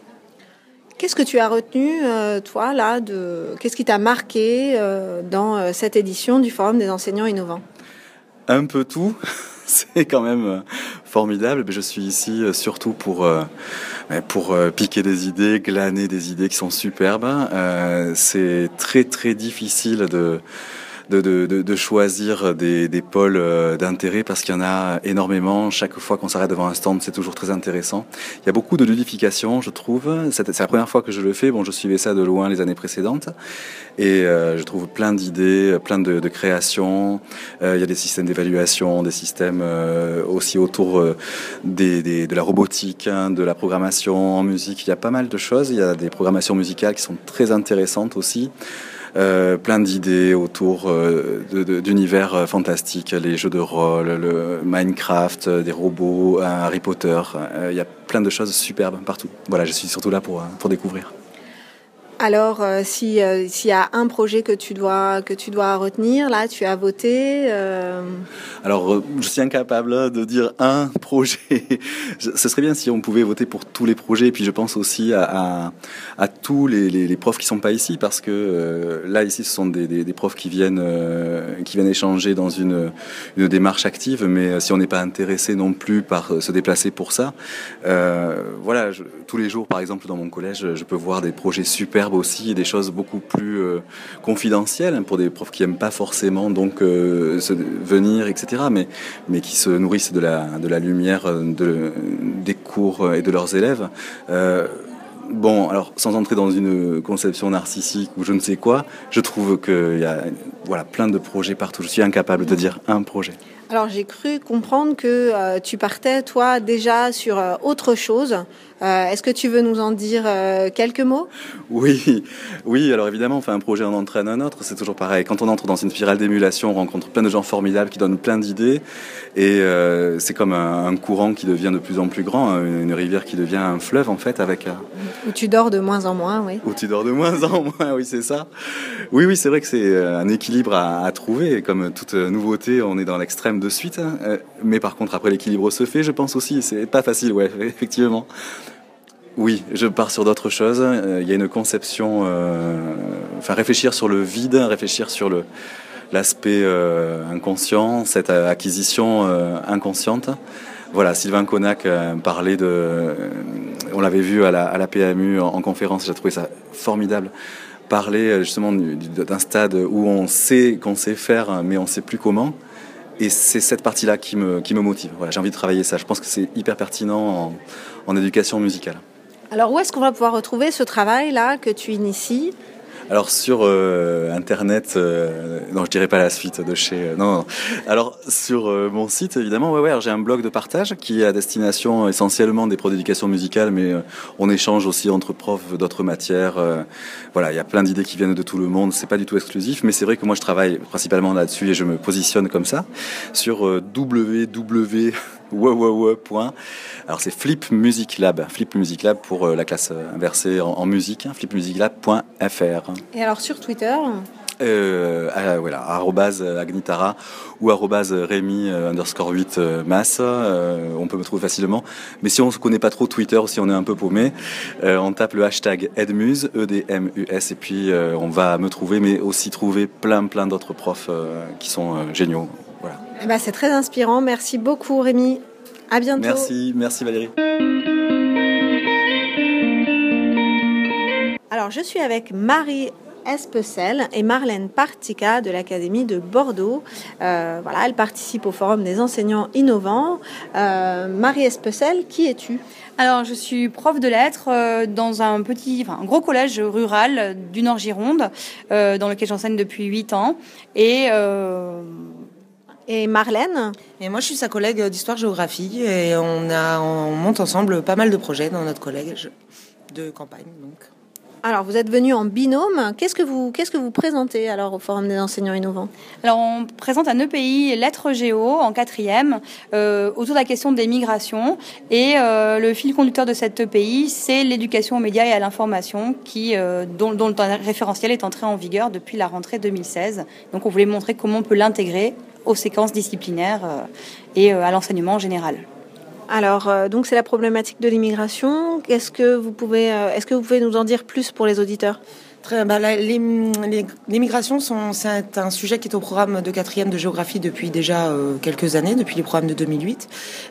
Qu'est-ce que tu as retenu, euh, toi, là, de qu'est-ce qui t'a marqué euh, dans euh, cette édition du Forum des enseignants innovants? Un peu tout. C'est quand même formidable. Je suis ici surtout pour pour piquer des idées, glaner des idées qui sont superbes. C'est très très difficile de de, choisir des, pôles euh, d'intérêt parce qu'il y en a énormément. Chaque fois qu'on s'arrête devant un stand, c'est toujours très intéressant. Il y a beaucoup de ludification, je trouve. C'est la première fois que je le fais. Bon, je suivais ça de loin les années précédentes. Et euh, je trouve plein d'idées, plein de, créations. Euh, il y a des systèmes d'évaluation, des systèmes aussi autour de la robotique, hein, de la programmation en musique. Il y a pas mal de choses. Il y a des programmations musicales qui sont très intéressantes aussi. Euh, plein d'idées autour euh, d'univers euh, fantastiques, les jeux de rôle, le Minecraft, des robots, Harry Potter. Il y a plein de choses superbes partout. Voilà, je suis surtout là pour, pour découvrir. Alors, euh, si euh, s'il y a un projet que tu dois que tu dois retenir, là, tu as voté. Euh... Alors, je suis incapable de dire un projet. Ce serait bien si on pouvait voter pour tous les projets. Et puis, je pense aussi à, à, tous les, les, profs qui sont pas ici, parce que là, ici, ce sont des, des, profs qui viennent qui viennent échanger dans une, une démarche active. Mais si on n'est pas intéressé non plus par se déplacer pour ça, voilà, tous les jours, par exemple, dans mon collège, je peux voir des projets superbes aussi des choses beaucoup plus euh, confidentielles hein, pour des profs qui aiment pas forcément donc euh, venir, etc. Mais, mais qui se nourrissent de la, de la lumière de, des cours et de leurs élèves. Euh, bon, alors sans entrer dans une conception narcissique ou je ne sais quoi, je trouve qu'il y a voilà, plein de projets partout. Je suis incapable de dire un projet. Alors j'ai cru comprendre que euh, tu partais, toi, déjà sur euh, autre chose. Euh, Est-ce que tu veux nous en dire quelques mots? Oui, oui. Alors évidemment, enfin, un projet en entraîne un autre. C'est toujours pareil. Quand on entre dans une spirale d'émulation, on rencontre plein de gens formidables qui donnent plein d'idées. Et c'est comme un, un, courant qui devient de plus en plus grand, hein, une, une rivière qui devient un fleuve en fait, avec. Où tu dors de moins en moins, oui. Où tu dors de moins en moins, oui, c'est ça. Oui, oui, c'est vrai que c'est un équilibre à, à trouver. Et comme toute nouveauté, on est dans l'extrême de suite. Hein. Euh, mais par contre, après l'équilibre se fait, je pense aussi. C'est pas facile, ouais, effectivement. Oui, je pars sur d'autres choses. Euh, il y a une conception, euh, enfin réfléchir sur le vide, réfléchir sur le l'aspect euh, inconscient, cette acquisition euh, inconsciente. Voilà, Sylvain Connac parlait de, on l'avait vu à la, PMU en, en conférence, j'ai trouvé ça formidable parler justement d'un stade où on sait qu'on sait faire, mais on ne sait plus comment. Et c'est cette partie-là qui me, qui me motive. Voilà, J'ai envie de travailler ça. Je pense que c'est hyper pertinent en, en éducation musicale. Alors où est-ce qu'on va pouvoir retrouver ce travail-là que tu inities? Alors sur euh, internet, euh, non je dirais pas la suite de chez, euh, non, non, Alors sur mon site évidemment, ouais ouais, j'ai un blog de partage qui est à destination essentiellement des pros d'éducation musicale, mais on échange aussi entre profs d'autres matières. Voilà, il y a plein d'idées qui viennent de tout le monde. C'est pas du tout exclusif, mais c'est vrai que moi je travaille principalement là-dessus et je me positionne comme ça sur www alors c'est Flip Music Lab, Flip Music Lab pour la classe inversée en, en musique, hein, flipmusiclab.fr. Et alors sur Twitter euh, à, voilà, arrobase agnitara ou arrobase Rémi euh, underscore 8 euh, masse. Euh, on peut me trouver facilement. Mais si on ne connaît pas trop Twitter, si on est un peu paumé, euh, on tape le hashtag Edmuse, E-D-M-U-S, et puis euh, on va me trouver, mais aussi trouver plein, plein d'autres profs qui sont géniaux. Eh ben, c'est très inspirant. Merci beaucoup, Rémi. À bientôt. Merci, merci Valérie. Alors, je suis avec Marie Especel et Marlène Partica de l'Académie de Bordeaux. Euh, voilà, elle participe au Forum des enseignants innovants. Euh, Marie Especel, qui es-tu? Alors, je suis prof de lettres euh, dans un petit, enfin, un gros collège rural du Nord Gironde, euh, dans lequel j'enseigne depuis 8 ans. Et, euh, et Marlène Et moi, je suis sa collègue d'histoire-géographie et on, a, on monte ensemble pas mal de projets dans notre collège de campagne. Donc. Alors, vous êtes venu en binôme. Qu'est-ce que vous, qu'est-ce que vous présentez alors au Forum des enseignants innovants? Alors, on présente un EPI lettres géo en quatrième euh, autour de la question des migrations. Et euh, le fil conducteur de cet EPI, c'est l'éducation aux médias et à l'information, qui euh, dont, dont le référentiel est entré en vigueur depuis la rentrée 2016. Donc, on voulait montrer comment on peut l'intégrer aux séquences disciplinaires euh, et euh, à l'enseignement en général. Alors, euh, donc c'est la problématique de l'immigration. Est-ce que vous pouvez nous en dire plus pour les auditeurs? Très, bah, les, les, les, migrations, sont, c'est un sujet qui est au programme de quatrième de géographie depuis déjà euh, quelques années, depuis les programmes de 2008.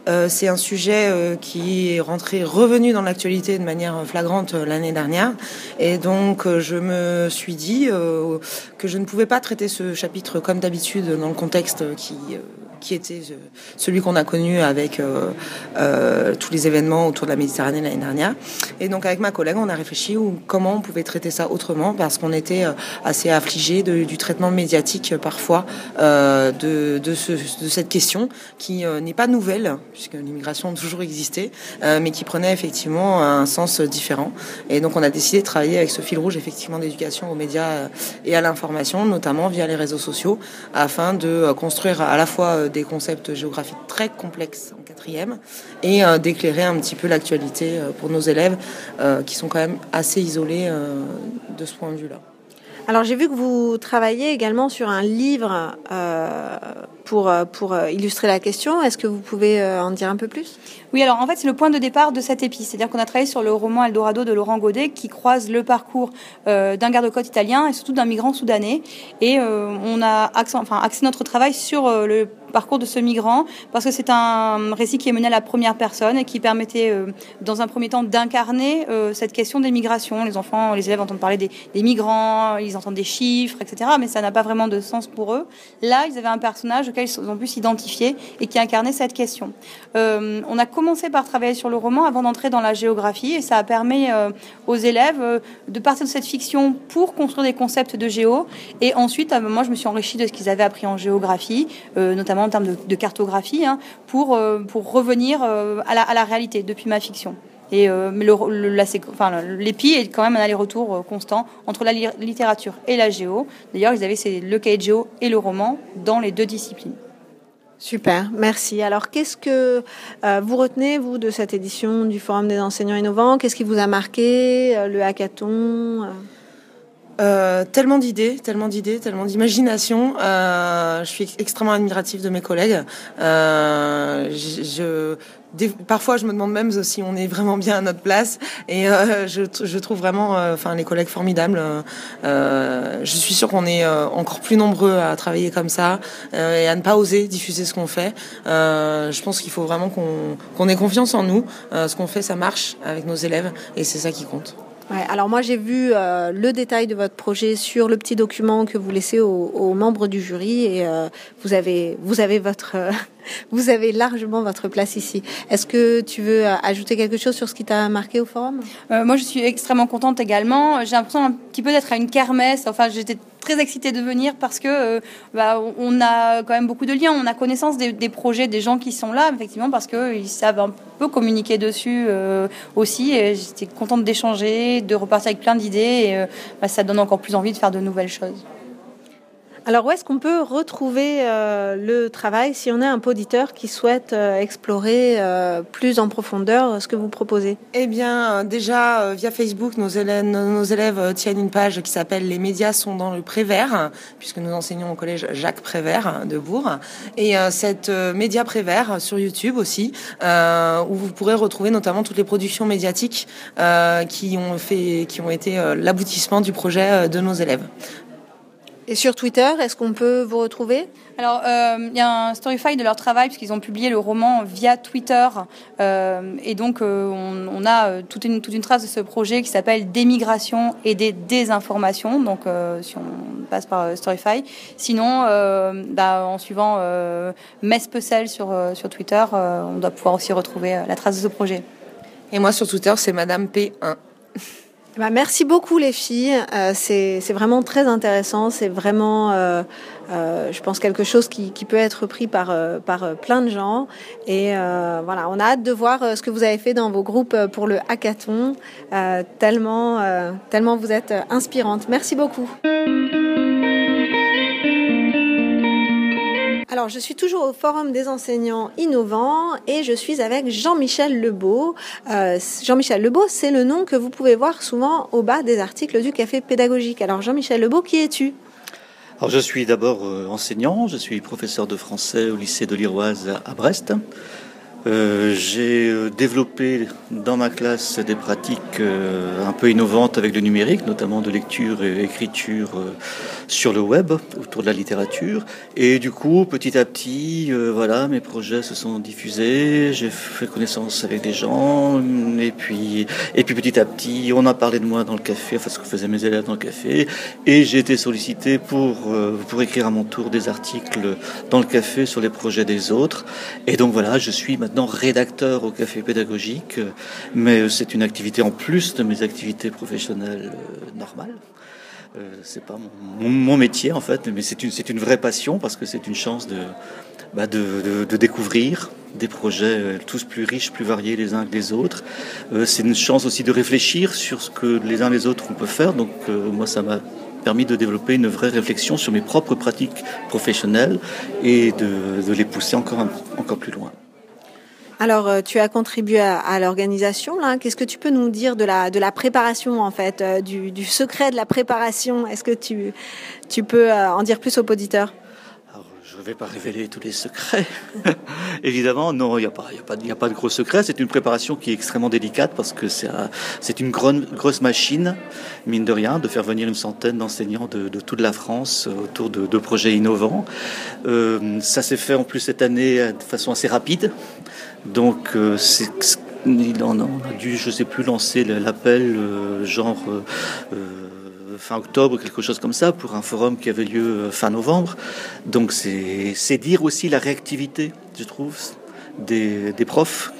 Euh, c'est un sujet euh, qui est rentré, revenu dans l'actualité de manière flagrante l'année dernière. Et donc, je me suis dit que je ne pouvais pas traiter ce chapitre comme d'habitude dans le contexte qui qui était celui qu'on a connu avec euh, euh, tous les événements autour de la Méditerranée l'année dernière. Et donc avec ma collègue, on a réfléchi où, comment on pouvait traiter ça autrement, parce qu'on était euh, assez affligé du traitement médiatique parfois euh, de, de, ce, de, cette question, qui euh, n'est pas nouvelle, puisque l'immigration a toujours existé, euh, mais qui prenait effectivement un sens différent. Et donc on a décidé de travailler avec ce fil rouge effectivement d'éducation aux médias et à l'information, notamment via les réseaux sociaux, afin de construire à la fois des concepts géographiques très complexes en quatrième et euh, d'éclairer un petit peu l'actualité euh, pour nos élèves euh, qui sont quand même assez isolés de ce point de vue-là. Alors j'ai vu que vous travaillez également sur un livre pour, pour illustrer la question. Est-ce que vous pouvez en dire un peu plus? Oui, alors en fait c'est le point de départ de cette épice. C'est-à-dire qu'on a travaillé sur le roman Eldorado de Laurent Godet qui croise le parcours euh, d'un garde-côte italien et surtout d'un migrant soudanais. Et euh, on a axé, enfin, notre travail sur euh, le parcours de ce migrant parce que c'est un récit qui est mené à la première personne et qui permettait dans un premier temps d'incarner cette question des migrations. Les enfants, les élèves entendent parler des, migrants, ils entendent des chiffres, etc. Mais ça n'a pas vraiment de sens pour eux. Là, ils avaient un personnage auquel ils ont pu s'identifier et qui incarnait cette question. On a commencé par travailler sur le roman avant d'entrer dans la géographie et ça a permis aux élèves de partir de cette fiction pour construire des concepts de géo. Et ensuite, moi, je me suis enrichie de ce qu'ils avaient appris en géographie, notamment en termes de, cartographie, hein, pour, euh, pour revenir euh, à la, à, la, réalité depuis ma fiction. Et euh, le, la, enfin, l'épi est quand même un aller-retour constant entre la littérature et la géo. D'ailleurs, ils avaient le cahier de géo et le roman dans les deux disciplines. Super, merci. Alors, qu'est-ce que euh, vous retenez, vous, de cette édition du Forum des enseignants innovants? Qu'est-ce qui vous a marqué euh, Le hackathon euh... Tellement d'idées, tellement d'idées, tellement d'imagination. Euh, je suis extrêmement admirative de mes collègues. Euh, parfois, je me demande même si on est vraiment bien à notre place. Et je, trouve vraiment, enfin, les collègues formidables. Je suis sûre qu'on est encore plus nombreux à travailler comme ça et à ne pas oser diffuser ce qu'on fait. je pense qu'il faut vraiment qu'on qu ait confiance en nous. ce qu'on fait, ça marche avec nos élèves, et c'est ça qui compte. Alors moi j'ai vu euh, le détail de votre projet sur le petit document que vous laissez aux, membres du jury et euh, vous avez vous avez votre euh, vous avez largement votre place ici. Est-ce que tu veux ajouter quelque chose sur ce qui t'a marqué au forum? Moi je suis extrêmement contente également. J'ai l'impression un petit peu d'être à une kermesse. Enfin j'étais très excitée de venir parce que euh, bah, on a quand même beaucoup de liens, on a connaissance des, projets, des gens qui sont là, effectivement, parce qu'ils savent un peu communiquer dessus euh, aussi. J'étais contente d'échanger, de repartir avec plein d'idées, et euh, bah, ça donne encore plus envie de faire de nouvelles choses. Alors où est-ce qu'on peut retrouver euh, le travail si on est un poditeur qui souhaite euh, explorer euh, plus en profondeur ce que vous proposez? Eh bien déjà via Facebook, nos élèves, tiennent une page qui s'appelle Les médias sont dans le Prévert, puisque nous enseignons au collège Jacques Prévert de Bourg. Et cette média Prévert sur YouTube aussi, où vous pourrez retrouver notamment toutes les productions médiatiques qui ont été l'aboutissement du projet de nos élèves. Et sur Twitter, est-ce qu'on peut vous retrouver? Alors, euh, il y a un storyfy de leur travail, puisqu'ils ont publié le roman via Twitter. Euh, et donc, euh, on, on, a toute une, toute une trace de ce projet qui s'appelle Démigration et des désinformations. Donc, si on passe par Storyfy. Sinon, bah, en suivant Mespecel sur, sur Twitter, on doit pouvoir aussi retrouver la trace de ce projet. Et moi, sur Twitter, c'est Madame P1. Bah, merci beaucoup les filles. Euh, c'est vraiment très intéressant. C'est vraiment, euh, euh, je pense, quelque chose qui, qui peut être pris par, par plein de gens. Et voilà, on a hâte de voir ce que vous avez fait dans vos groupes pour le hackathon. tellement, tellement vous êtes inspirantes. Merci beaucoup. Alors, je suis toujours au Forum des enseignants innovants et je suis avec Jean-Michel Lebeau. Euh, Jean-Michel Lebeau, c'est le nom que vous pouvez voir souvent au bas des articles du Café Pédagogique. Alors, Jean-Michel Lebeau, qui es-tu? Alors, je suis d'abord euh, enseignant, je suis professeur de français au lycée de l'Iroise à Brest. Euh, j'ai euh, développé dans ma classe des pratiques euh, un peu innovantes avec le numérique, notamment de lecture et écriture sur le web autour de la littérature. Et du coup, petit à petit, voilà, mes projets se sont diffusés. J'ai fait connaissance avec des gens, et puis, et puis petit à petit, on a parlé de moi dans le café, enfin ce que faisaient mes élèves dans le café, et j'ai été sollicité pour pour écrire à mon tour des articles dans le café sur les projets des autres. Et donc voilà, je suis maintenant maintenant rédacteur au café pédagogique, mais c'est une activité en plus de mes activités professionnelles euh, normales. Euh, c'est pas mon, métier en fait, mais c'est une, c'est une vraie passion parce que c'est une chance de, bah de, découvrir des projets euh, tous plus riches, plus variés les uns que les autres. Euh, c'est une chance aussi de réfléchir sur ce que les uns les autres on peut faire. Donc moi ça m'a permis de développer une vraie réflexion sur mes propres pratiques professionnelles et de, de les pousser encore, encore plus loin. Alors, euh, tu as contribué à, l'organisation. Qu'est-ce que tu peux nous dire de la préparation en fait, euh, du, secret de la préparation? Est-ce que tu peux euh, en dire plus aux auditeurs? Je ne vais pas révéler tous les secrets. Évidemment, non, il n'y a, pas, de gros secrets. C'est une préparation qui est extrêmement délicate parce que c'est une grosse, machine, mine de rien, de faire venir une centaine d'enseignants de, toute la France autour de, projets innovants. Ça s'est fait en plus cette année de façon assez rapide. Donc, euh, il en a dû, je sais plus, lancer l'appel euh, genre euh, fin octobre, quelque chose comme ça, pour un forum qui avait lieu fin novembre. Donc, c'est dire aussi la réactivité, je trouve, des profs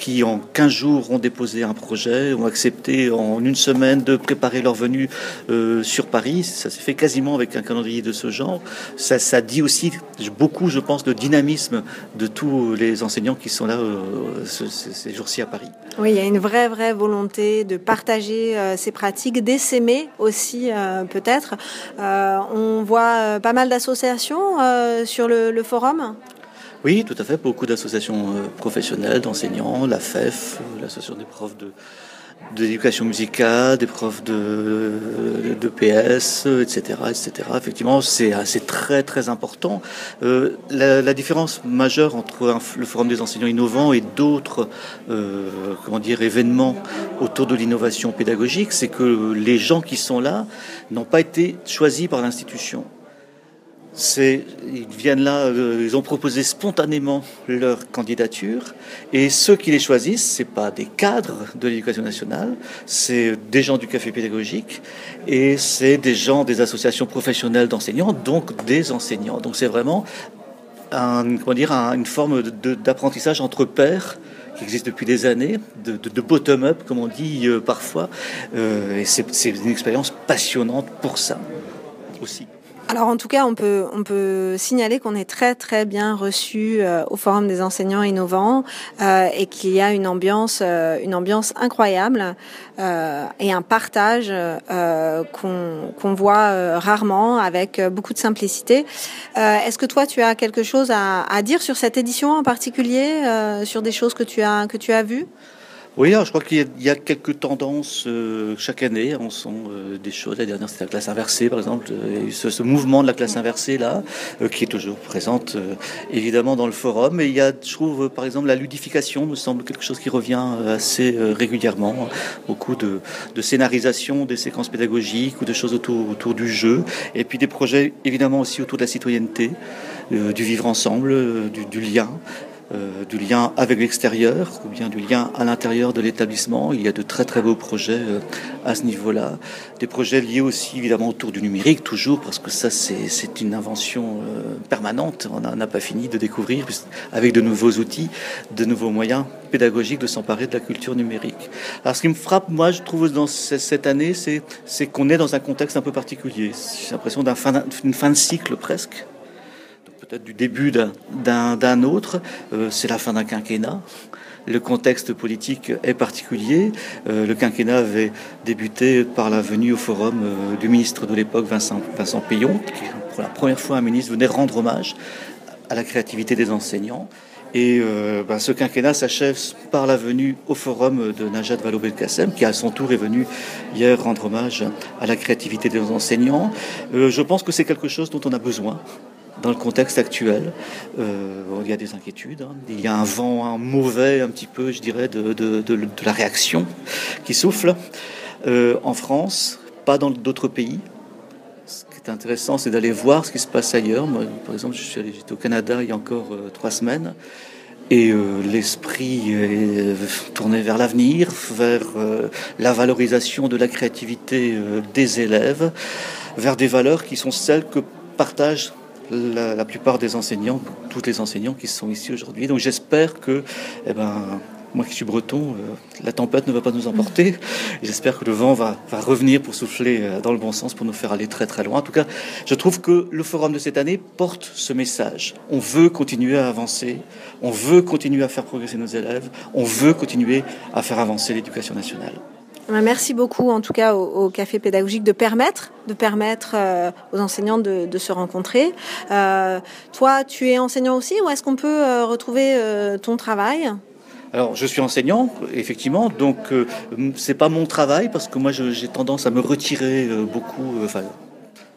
qui en 15 jours ont déposé un projet, ont accepté en une semaine de préparer leur venue euh, sur Paris. Ça s'est fait quasiment avec un calendrier de ce genre. Ça, dit aussi beaucoup, je pense, de dynamisme de tous les enseignants qui sont là euh, ce, ces jours-ci à Paris. Oui, il y a une vraie, vraie volonté de partager euh, ces pratiques, d'essaimer aussi peut-être. On voit pas mal d'associations sur le forum. Oui, tout à fait. Beaucoup d'associations euh, professionnelles, d'enseignants, la FEF, euh, l'association des profs de d'éducation musicale, des profs de, de PS, etc., etc. Effectivement, c'est c'est très très important. Euh, la, la, différence majeure entre le Forum des enseignants innovants et d'autres, euh, comment dire, événements autour de l'innovation pédagogique, c'est que les gens qui sont là n'ont pas été choisis par l'institution ils viennent là, euh, ils ont proposé spontanément leur candidature et ceux qui les choisissent, c'est pas des cadres de l'éducation nationale, c'est des gens du café pédagogique et c'est des gens des associations professionnelles d'enseignants, donc des enseignants. Donc c'est vraiment comment dire, un, une forme d'apprentissage entre pairs qui existe depuis des années, de bottom-up, comme on dit euh, parfois. Euh, et c'est une expérience passionnante pour ça aussi. Alors en tout cas, on peut on peut signaler qu'on est très très bien reçu euh, au Forum des enseignants innovants euh, et qu'il y a une ambiance euh, une ambiance incroyable et un partage qu'on qu'on voit rarement avec beaucoup de simplicité. Est-ce que toi tu as quelque chose à, à, dire sur cette édition en particulier, sur des choses que tu as que tu as vues? Oui, je crois qu'il y, a quelques tendances euh, chaque année. On sent euh, des choses. La dernière, c'était la classe inversée, par exemple. Il y a eu ce, mouvement de la classe inversée là, euh, qui est toujours présente évidemment dans le forum. Mais il y a, je trouve, par exemple, la ludification me semble quelque chose qui revient assez régulièrement. Beaucoup de, scénarisation des séquences pédagogiques ou de choses autour du jeu. Et puis des projets évidemment aussi autour de la citoyenneté, du vivre ensemble, du lien. Euh, du lien avec l'extérieur ou bien du lien à l'intérieur de l'établissement. Il y a de très très beaux projets euh, à ce niveau-là. Des projets liés aussi évidemment autour du numérique, toujours, parce que ça c'est une invention euh, permanente. On n'a pas fini de découvrir avec de nouveaux outils, de nouveaux moyens pédagogiques de s'emparer de la culture numérique. Alors ce qui me frappe, moi je trouve dans cette année, c'est qu'on est dans un contexte un peu particulier. J'ai l'impression d'une fin de cycle presque du début d'un autre. Euh, c'est la fin d'un quinquennat. Le contexte politique est particulier. Euh, le quinquennat avait débuté par la venue au forum euh, du ministre de l'époque, Vincent, Vincent Payon, qui pour la première fois un ministre venait rendre hommage à la créativité des enseignants. Et ben, ce quinquennat s'achève par la venue au forum de Najat Vallaud-Belkacem, qui à son tour est venu hier rendre hommage à la créativité des enseignants. je pense que c'est quelque chose dont on a besoin dans le contexte actuel. Euh, il y a des inquiétudes, hein. il y a un vent un mauvais un petit peu, je dirais, de, la réaction qui souffle euh, en France, pas dans d'autres pays. Ce qui est intéressant, c'est d'aller voir ce qui se passe ailleurs. Moi, par exemple, je suis allé au Canada il y a encore euh, trois semaines. Et l'esprit est tourné vers l'avenir, vers la valorisation de la créativité des élèves, vers des valeurs qui sont celles que partagent la, plupart des enseignants, tous les enseignants qui sont ici aujourd'hui. Donc j'espère que, eh ben, moi qui suis breton, euh, la tempête ne va pas nous emporter. J'espère que le vent va, va, revenir pour souffler euh, dans le bon sens, pour nous faire aller très très loin. En tout cas, je trouve que le forum de cette année porte ce message. On veut continuer à avancer, on veut continuer à faire progresser nos élèves, on veut continuer à faire avancer l'éducation nationale. Merci beaucoup, en tout cas, au, Café Pédagogique de permettre, de permettre euh, aux enseignants de, se rencontrer. Euh, toi, tu es enseignant aussi, ou est-ce qu'on peut euh, retrouver ton travail? Alors, je suis enseignant, effectivement, donc c'est pas mon travail parce que moi j'ai tendance à me retirer beaucoup,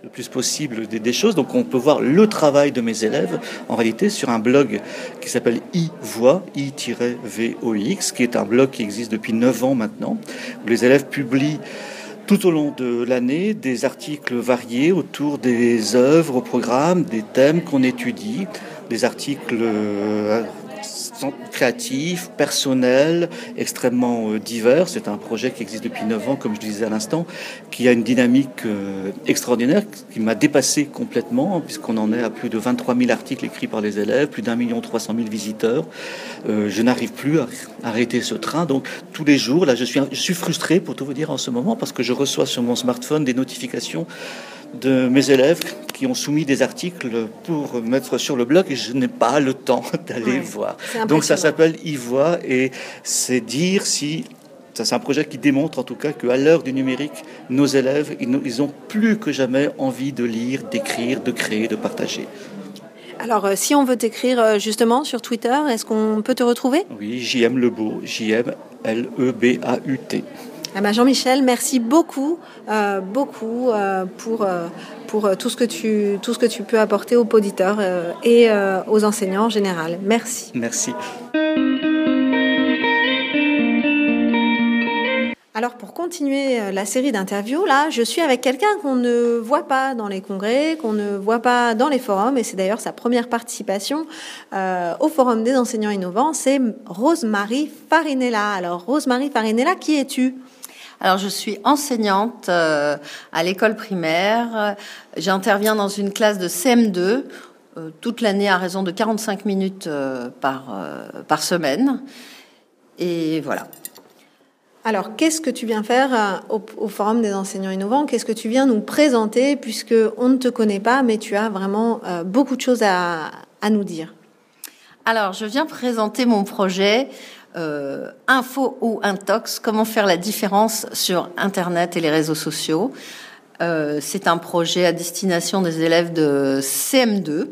le plus possible des, choses. Donc on peut voir le travail de mes élèves en réalité sur un blog qui s'appelle iVoix, i-voix, qui est un blog qui existe depuis 9 ans maintenant, où les élèves publient tout au long de l'année des articles variés autour des œuvres, programmes, des thèmes qu'on étudie, des articles euh, créatif, personnel, extrêmement euh, divers. C'est un projet qui existe depuis 9 ans, comme je disais à l'instant, qui a une dynamique euh, extraordinaire, qui m'a dépassé complètement, puisqu'on en est à plus de 23 000 articles écrits par les élèves, plus d'un million 300 000 visiteurs. Euh, je n'arrive plus à arrêter ce train. Donc tous les jours, là, je suis, je suis frustré, pour tout vous dire, en ce moment, parce que je reçois sur mon smartphone des notifications de mes élèves qui ont soumis des articles pour mettre sur le blog et je n'ai pas le temps d'aller voir. Donc ça s'appelle Ivoire et c'est dire si c'est un projet qui démontre en tout cas qu'à l'heure du numérique, nos élèves, ils ont plus que jamais envie de lire, d'écrire, de créer, de partager. Alors, euh, si on veut t'écrire euh, justement sur Twitter, est-ce qu'on peut te retrouver? Oui, JM Lebeau, J-M Ah bah, Jean-Michel, merci beaucoup, euh, beaucoup euh, pour, euh, pour tout, ce que tu, tout ce que tu peux apporter aux auditeurs et aux enseignants en général. Merci. Merci. Alors pour continuer la série d'interviews, là, je suis avec quelqu'un qu'on ne voit pas dans les congrès, qu'on ne voit pas dans les forums, et c'est d'ailleurs sa première participation au Forum des enseignants innovants, c'est Rosemary Farinella. Alors Rosemary Farinella, qui es-tu? Alors, je suis enseignante euh, à l'école primaire. J'interviens dans une classe de CM2 euh, toute l'année à raison de 45 minutes euh, par, par semaine. Et voilà. Alors, qu'est-ce que tu viens faire au, Forum des enseignants innovants? Qu'est-ce que tu viens nous présenter Puisque on ne te connaît pas, mais tu as vraiment beaucoup de choses à, à nous dire? Alors, je viens présenter mon projet euh, info ou intox, comment faire la différence sur Internet et les réseaux sociaux. Euh, c'est un projet à destination des élèves de CM2.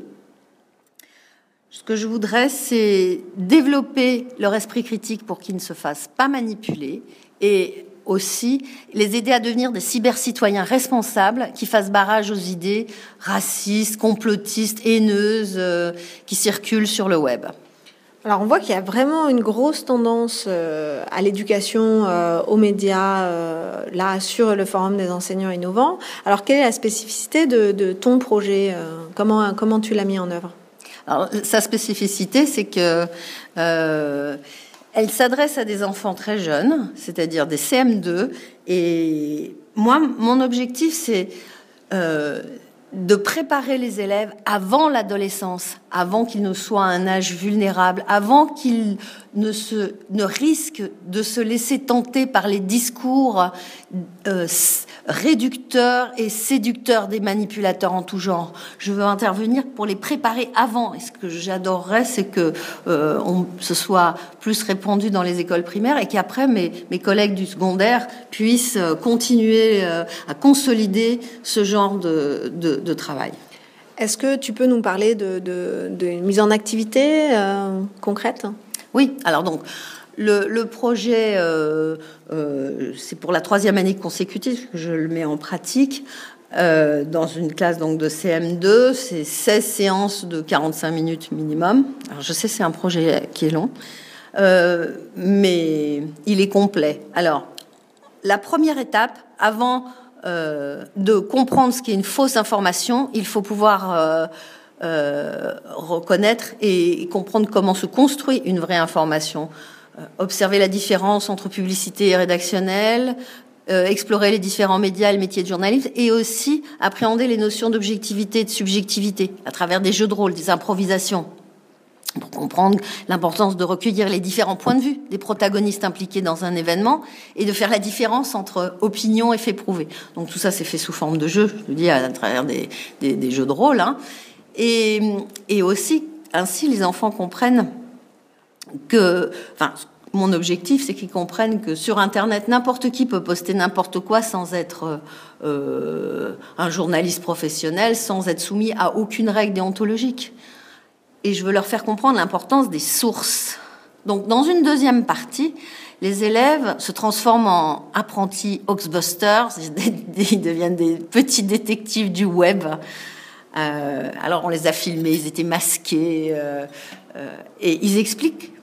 Ce que je voudrais, c'est développer leur esprit critique pour qu'ils ne se fassent pas manipuler et aussi les aider à devenir des cyber-citoyens responsables qui fassent barrage aux idées racistes, complotistes, haineuses euh, qui circulent sur le web. Alors on voit qu'il y a vraiment une grosse tendance euh, à l'éducation, euh, aux médias, là sur le forum des enseignants innovants. Alors quelle est la spécificité de, ton projet comment, tu l'as mis en œuvre? Alors, Sa spécificité, c'est que elle s'adresse à des enfants très jeunes, c'est-à-dire des CM2. Et moi, mon objectif, c'est euh, de préparer les élèves avant l'adolescence, avant qu'ils ne soient à un âge vulnérable, avant qu'ils ne, se, ne risquent de se laisser tenter par les discours euh, réducteurs et séducteurs des manipulateurs en tout genre. Je veux intervenir pour les préparer avant. Et ce que j'adorerais, c'est que euh, on, ce soit plus répandu dans les écoles primaires et qu'après mes, mes collègues du secondaire puissent continuer euh, à consolider ce genre de, de, de travail. Est-ce que tu peux nous parler de, de, mise en activité euh, concrète? Oui, alors donc le, projet, euh, euh, c'est pour la troisième année consécutive que je le mets en pratique. Dans une classe donc de CM2, c'est 16 séances de 45 minutes minimum. Alors je sais c'est un projet qui est long, mais il est complet. Alors la première étape, avant de comprendre ce qui est une fausse information, il faut pouvoir reconnaître et comprendre comment se construit une vraie information. Euh, observer la différence entre publicité et rédactionnel, euh, explorer les différents médias et le métier de journaliste, et aussi appréhender les notions d'objectivité et de subjectivité à travers des jeux de rôle, des improvisations, pour comprendre l'importance de recueillir les différents points de vue des protagonistes impliqués dans un événement et de faire la différence entre opinion et fait prouvé. Donc tout ça, c'est fait sous forme de jeu, je veux dire, à travers des, jeux de rôle. Hein. Et, aussi, ainsi, les enfants comprennent que, enfin, mon objectif, c'est qu'ils comprennent que sur Internet, n'importe qui peut poster n'importe quoi sans être euh, un journaliste professionnel, sans être soumis à aucune règle déontologique. Et je veux leur faire comprendre l'importance des sources. Donc, dans une deuxième partie, les élèves se transforment en apprentis Oxbusters, ils deviennent des petits détectives du web. Euh, alors on les a filmés, ils étaient masqués, euh, et ils expliquent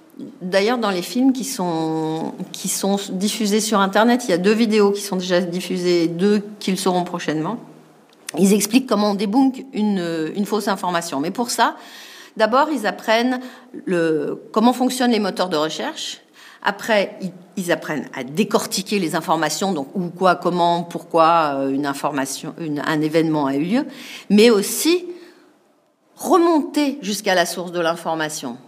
D'ailleurs, dans les films qui sont, qui sont diffusés sur Internet, il y a deux vidéos qui sont déjà diffusées, deux qui le seront prochainement. Ils expliquent comment on débunk une, une fausse information. Mais pour ça, d'abord, ils apprennent comment fonctionnent les moteurs de recherche. Après, ils, apprennent à décortiquer les informations, donc où, quoi, comment, pourquoi euh, une information, un événement a eu lieu, mais aussi remonter jusqu'à la source de l'information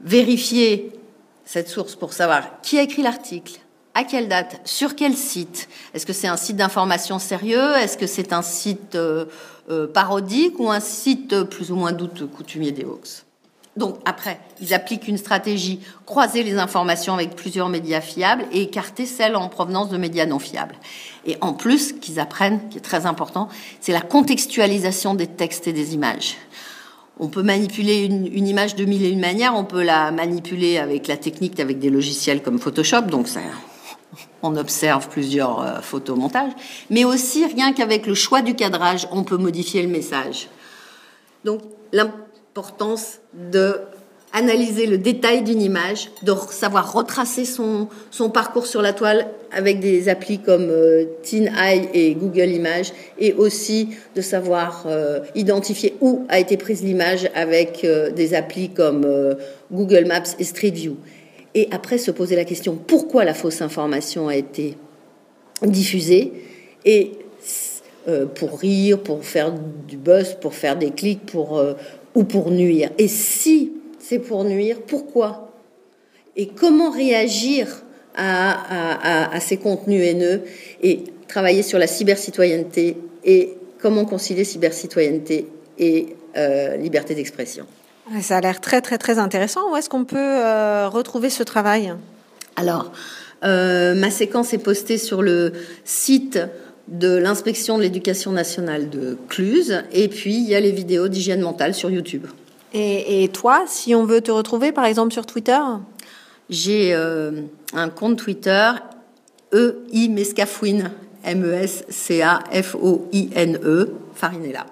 vérifier cette source pour savoir qui a écrit l'article, à quelle date, sur quel site. Est-ce que c'est un site d'information sérieux? Est-ce que c'est un site euh, parodique ou un site plus ou moins douteux, coutumier des hoax donc après, ils appliquent une stratégie, croiser les informations avec plusieurs médias fiables et écarter celles en provenance de médias non fiables. Et en plus, qu'ils apprennent, qui est très important, c'est la contextualisation des textes et des images on peut manipuler une, image de mille et une manières. On peut la manipuler avec la technique, avec des logiciels comme Photoshop. Donc, ça, on observe plusieurs euh, photomontages. Mais aussi, rien qu'avec le choix du cadrage, on peut modifier le message. Donc, l'importance de analyser le détail d'une image, de savoir retracer son, parcours sur la toile avec des applis comme euh, TinEye et Google Images, et aussi de savoir euh, identifier où a été prise l'image avec euh, des applis comme Google Maps et Street View. Et après se poser la question pourquoi la fausse information a été diffusée et pour rire, pour faire du buzz, pour faire des clics, pour ou pour nuire. Et si c'est pour nuire. Pourquoi? Et comment réagir à, ces contenus haineux et travailler sur la cybercitoyenneté et comment concilier cybercitoyenneté et euh, liberté d'expression? Ça a l'air très très très intéressant. Où est-ce qu'on peut euh, retrouver ce travail? Alors, euh, ma séquence est postée sur le site de l'inspection de l'éducation nationale de Cluse et puis il y a les vidéos d'hygiène mentale sur YouTube. Et, toi, si on veut te retrouver, par exemple, sur Twitter? J'ai un compte Twitter, E-I Mescafouine, M-E-S-C-A-F-O-I-N-E, Farinella.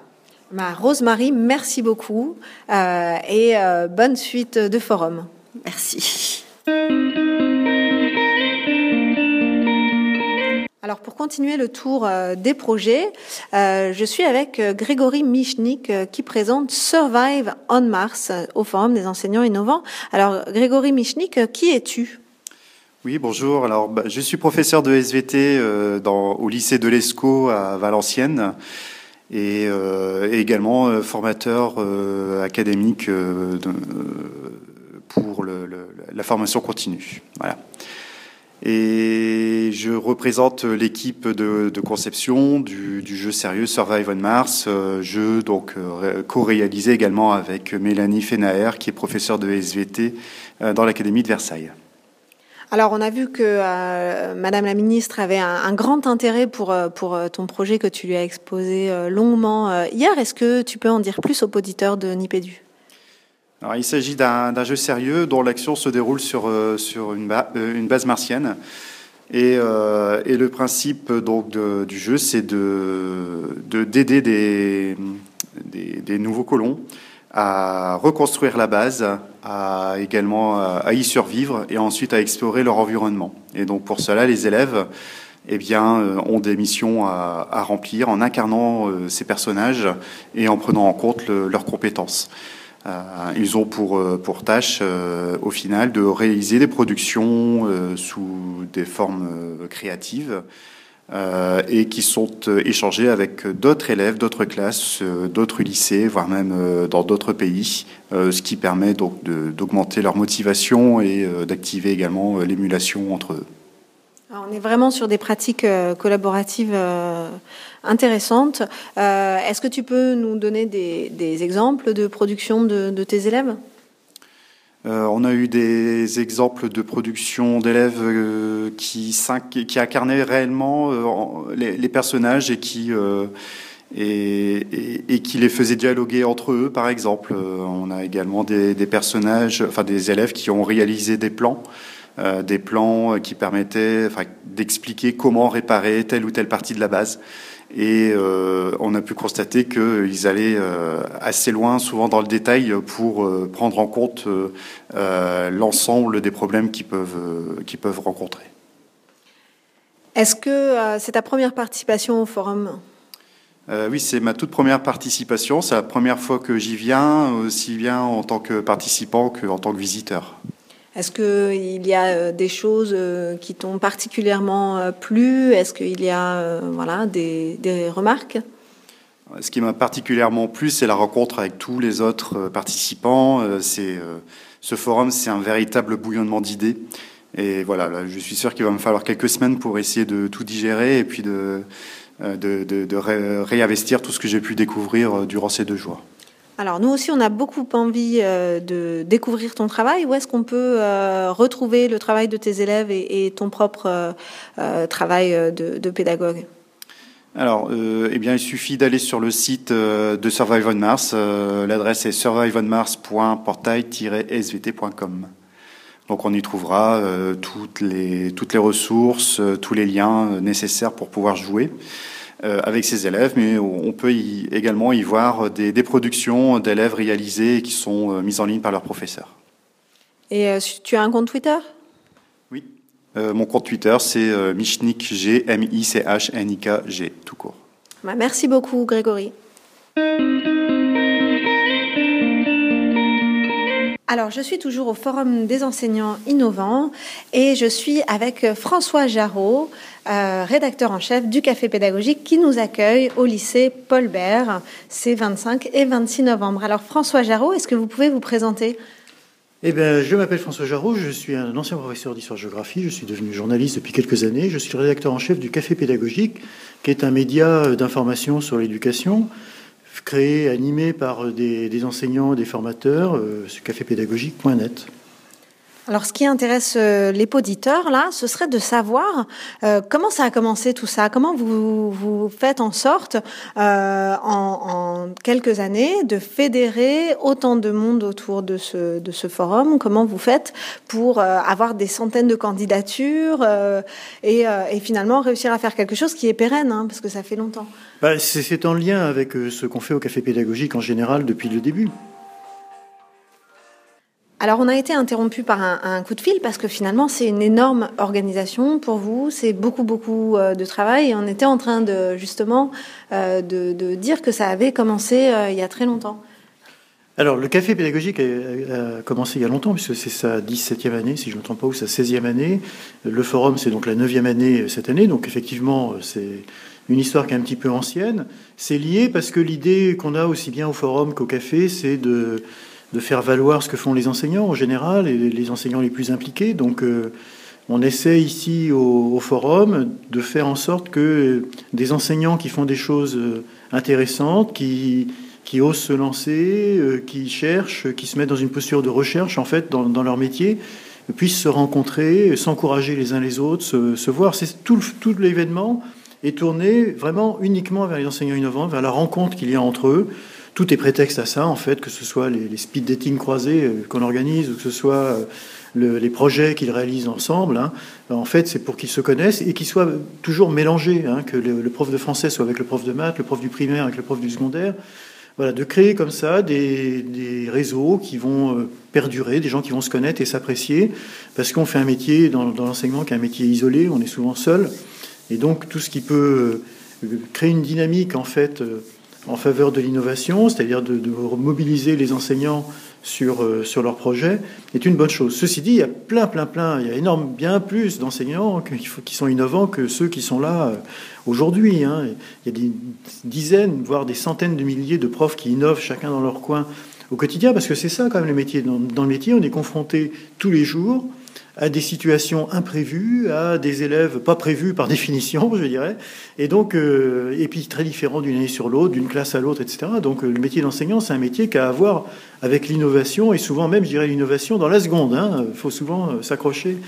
Ma Rosemary, merci beaucoup euh, et euh, bonne suite de forum. Merci. Alors pour continuer le tour euh, des projets, je suis avec Grégory Michnik qui présente Survive on Mars au Forum des enseignants innovants. Alors Grégory Michnik, qui es-tu? Oui, bonjour. Alors, bah, je suis professeur de SVT dans, au lycée de l'ESCO à Valenciennes et, euh, également euh, formateur euh, académique pour la formation continue. Voilà. Et je représente l'équipe de, conception du, du, jeu sérieux Survive on Mars, jeu donc co-réalisé également avec Mélanie Fenaer, qui est professeure de SVT dans l'Académie de Versailles. Alors, on a vu que euh, Madame la ministre avait un, grand intérêt pour, euh, euh, ton projet que tu lui as exposé longuement hier. Est-ce que tu peux en dire plus aux auditeurs de Nipédu? Alors, Il s'agit d'un jeu sérieux dont l'action se déroule sur, une, base martienne. Et, le principe du jeu, c'est de d'aider des, des, des nouveaux colons à reconstruire la base, à également à y survivre et ensuite à explorer leur environnement. Et donc pour cela, les élèves eh bien, euh, ont des missions à, remplir en incarnant euh, ces personnages et en prenant en compte leurs compétences. Euh, ils ont pour, pour tâche, au final, de réaliser des productions sous des formes créatives euh, et qui sont euh, échangés avec d'autres élèves, d'autres classes, euh, d'autres lycées, voire même dans d'autres pays, ce qui permet donc d'augmenter leur motivation et d'activer également l'émulation entre eux. on est vraiment sur des pratiques collaboratives intéressantes. Est-ce que tu peux nous donner des, exemples de production de tes élèves? Euh, on a eu des exemples de production d'élèves euh, qui, incarnaient réellement euh, les, personnages et qui, et, qui les faisaient dialoguer entre eux, par exemple. on a également des, personnages, enfin des élèves qui ont réalisé des plans. des plans qui permettaient d'expliquer comment réparer telle ou telle partie de la base. Et euh, on a pu constater qu'ils allaient euh, assez loin, souvent dans le détail, pour euh, prendre en compte l'ensemble des problèmes qu'ils peuvent, qu'ils peuvent rencontrer. Est-ce que c'est ta première participation au forum? Oui, c'est ma toute première participation. C'est la première fois que j'y viens, aussi bien en tant que participant qu'en tant que visiteur. Est-ce qu'il y a euh, des choses euh, qui t'ont particulièrement euh, plu? Est-ce qu'il y a voilà, des, remarques? Ce qui m'a particulièrement plu, c'est la rencontre avec tous les autres participants. C'est, ce forum, c'est un véritable bouillonnement d'idées. Et voilà, je suis sûr qu'il va me falloir quelques semaines pour essayer de tout digérer et puis de, de réinvestir tout ce que j'ai pu découvrir durant ces deux jours. Alors nous aussi, on a beaucoup envie euh, de découvrir ton travail. Où est-ce qu'on peut euh, retrouver le travail de tes élèves et, ton propre euh, travail de, pédagogue? Alors, eh bien, il suffit d'aller sur le site de Survive on Mars. L'adresse est surviveonmars.portail-svt.com. Donc, on y trouvera toutes les toutes les ressources, tous les liens nécessaires pour pouvoir jouer. Euh, avec ses élèves, mais on peut également y voir des, productions d'élèves réalisées qui sont euh, mises en ligne par leurs professeurs. Et euh, tu as un compte Twitter? Oui. mon compte Twitter, c'est Michnik M-I-C-H-N-I-K-G, tout court. Bah, merci beaucoup, Grégory. Alors, je suis toujours au Forum des enseignants innovants et je suis avec François Jarraud, euh, rédacteur en chef du Café pédagogique qui nous accueille au lycée Paul Bert ces 25 et 26 novembre. Alors, François Jarraud, est-ce que vous pouvez vous présenter? Eh bien, je m'appelle François Jarraud, je suis un ancien professeur d'histoire-géographie, je suis devenu journaliste depuis quelques années, je suis le rédacteur en chef du Café pédagogique, qui est un média d'information sur l'éducation, créé, animé par des, enseignants, des formateurs, euh, ce cafépédagogique.net. Alors, ce qui intéresse euh, les poditeurs, là, ce serait de savoir euh, comment ça a commencé tout ça, comment vous, faites en sorte, euh, en, quelques années, de fédérer autant de monde autour de ce, forum, comment vous faites pour avoir des centaines de candidatures et, et, finalement réussir à faire quelque chose qui est pérenne, hein, parce que ça fait longtemps? Bah, C'est en lien avec ce qu'on fait au Café Pédagogique en général depuis le début. Alors on a été interrompu par un, coup de fil parce que finalement c'est une énorme organisation pour vous, c'est beaucoup beaucoup euh, de travail et on était en train de justement euh, de, de, dire que ça avait commencé euh, il y a très longtemps. Alors le café pédagogique a, a commencé il y a longtemps puisque c'est sa 17e année si je ne me trompe pas ou sa 16e année. Le forum c'est donc la 9e année cette année donc effectivement c'est une histoire qui est un petit peu ancienne. C'est lié parce que l'idée qu'on a aussi bien au forum qu'au café c'est de de faire valoir ce que font les enseignants en général et les enseignants les plus impliqués. Donc, euh, on essaie ici au, forum de faire en sorte que des enseignants qui font des choses euh, intéressantes, qui, osent se lancer, euh, qui cherchent, qui se mettent dans une posture de recherche en fait dans, leur métier, puissent se rencontrer, s'encourager les uns les autres, se, voir. Tout l'événement est tourné vraiment uniquement vers les enseignants innovants, vers la rencontre qu'il y a entre eux tout est prétexte à ça, en fait, que ce soit les, speed dating croisés euh, qu'on organise, ou que ce soit euh, le, les projets qu'ils réalisent ensemble. Hein. En fait, c'est pour qu'ils se connaissent et qu'ils soient toujours mélangés, hein, que le, prof de français soit avec le prof de maths, le prof du primaire avec le prof du secondaire. Voilà, de créer comme ça des, des réseaux qui vont euh, perdurer, des gens qui vont se connaître et s'apprécier, parce qu'on fait un métier dans, dans l'enseignement qui est un métier isolé, on est souvent seul, et donc tout ce qui peut créer une dynamique en fait en faveur de l'innovation, c'est-à-dire de, mobiliser les enseignants sur, euh, sur leurs projets, est une bonne chose. Ceci dit, il y a plein, plein, plein, il y a énorme, bien plus d'enseignants qui, qui, sont innovants que ceux qui sont là euh, aujourd'hui. Hein. Il y a des dizaines, voire des centaines de milliers de profs qui innovent chacun dans leur coin au quotidien, parce que c'est ça quand même le métier. Dans, dans le métier, on est confronté tous les jours à des situations imprévues, à des élèves pas prévus par définition, je dirais, et donc euh, et puis très différents d'une année sur l'autre, d'une classe à l'autre, etc. Donc euh, le métier d'enseignant, c'est un métier qui a à voir avec l'innovation et souvent même, je dirais, l'innovation dans la seconde. Il hein. faut souvent euh, s'accrocher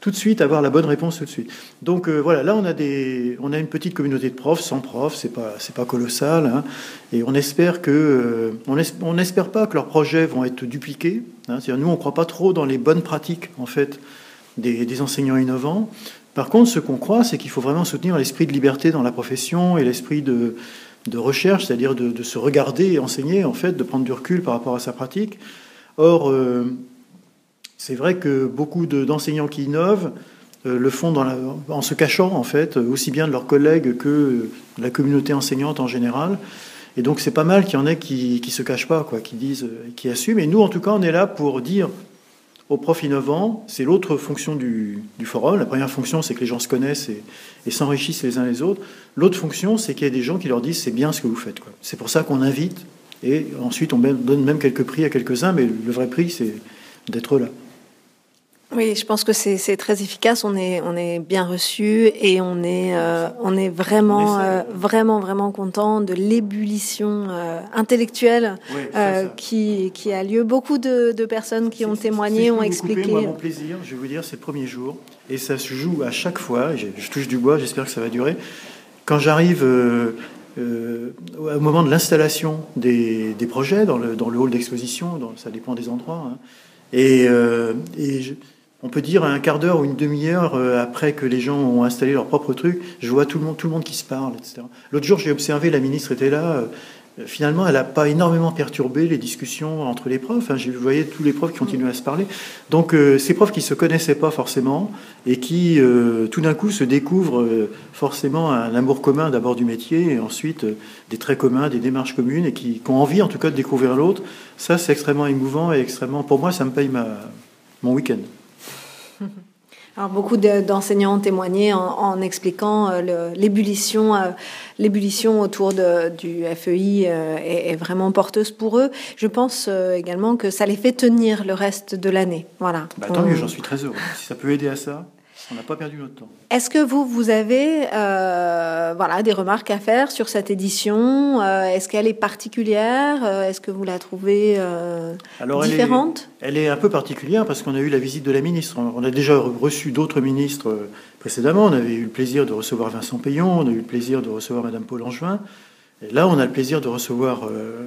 tout de suite, avoir la bonne réponse tout de suite. Donc euh, voilà, là on a des, on a une petite communauté de profs, sans profs, c'est pas, c'est pas colossal, hein, et on espère que, euh, on, es, on n'espère pas que leurs projets vont être dupliqués. Hein, c'est-à-dire nous on croit pas trop dans les bonnes pratiques en fait des, des enseignants innovants. Par contre, ce qu'on croit, c'est qu'il faut vraiment soutenir l'esprit de liberté dans la profession et l'esprit de, de recherche, c'est-à-dire de, de, se regarder et enseigner, en fait, de prendre du recul par rapport à sa pratique. Or, euh, c'est vrai que beaucoup d'enseignants qui innovent euh, le font en se cachant, en fait, aussi bien de leurs collègues que de la communauté enseignante en général. Et donc, c'est pas mal qu'il y en ait qui ne se cachent pas, quoi, qui disent, qui assument. Et nous, en tout cas, on est là pour dire aux profs innovants, c'est l'autre fonction du, du, forum. La première fonction, c'est que les gens se connaissent et, et s'enrichissent les uns les autres. L'autre fonction, c'est qu'il y a des gens qui leur disent c'est bien ce que vous faites. C'est pour ça qu'on invite et ensuite on donne même quelques prix à quelques-uns, mais le vrai prix, c'est d'être là. Oui, je pense que c'est très efficace. On est, on est bien reçu et on est, euh, on est vraiment, euh, vraiment, vraiment content de l'ébullition euh, intellectuelle oui, qui, qui a lieu. Beaucoup de, de personnes qui ont témoigné, si ont expliqué. Couper, moi, mon plaisir, je vais vous dire, c'est le premier jour et ça se joue à chaque fois. Je, je touche du bois, j'espère que ça va durer. Quand j'arrive euh, au moment de l'installation des, des, projets dans le, dans le hall d'exposition, ça dépend des endroits, hein, et, et je, on peut dire un quart d'heure ou une demi-heure euh, après que les gens ont installé leur propre truc, je vois tout le monde, tout le monde qui se parle, etc. L'autre jour, j'ai observé, la ministre était là. Euh, finalement, elle n'a pas énormément perturbé les discussions entre les profs. Enfin, je voyais tous les profs qui continuaient à se parler. Donc, euh, ces profs qui se connaissaient pas forcément et qui, tout d'un coup, se découvrent forcément un amour commun d'abord du métier et ensuite des traits communs, des démarches communes et qui, ont envie, en tout cas, de découvrir l'autre. Ça, c'est extrêmement émouvant et extrêmement, pour moi, ça me paye mon week-end. Alors, beaucoup d'enseignants ont témoigné en, en expliquant euh, l'ébullition euh, l'ébullition autour de, du FEI euh, est, est, vraiment porteuse pour eux. Je pense également que ça les fait tenir le reste de l'année. Voilà. Bah, tant mieux, j'en suis très heureux. Si ça peut aider à ça. On n'a pas perdu notre temps. Est-ce que vous, vous avez euh, voilà, des remarques à faire sur cette édition euh, Est-ce qu'elle est particulière euh, Est-ce que vous la trouvez euh, Alors, différente elle est, elle est un peu particulière parce qu'on a eu la visite de la ministre. On a déjà reçu d'autres ministres précédemment. On avait eu le plaisir de recevoir Vincent Payon, on a eu le plaisir de recevoir Madame Paul Angevin. Là, on a le plaisir de recevoir euh,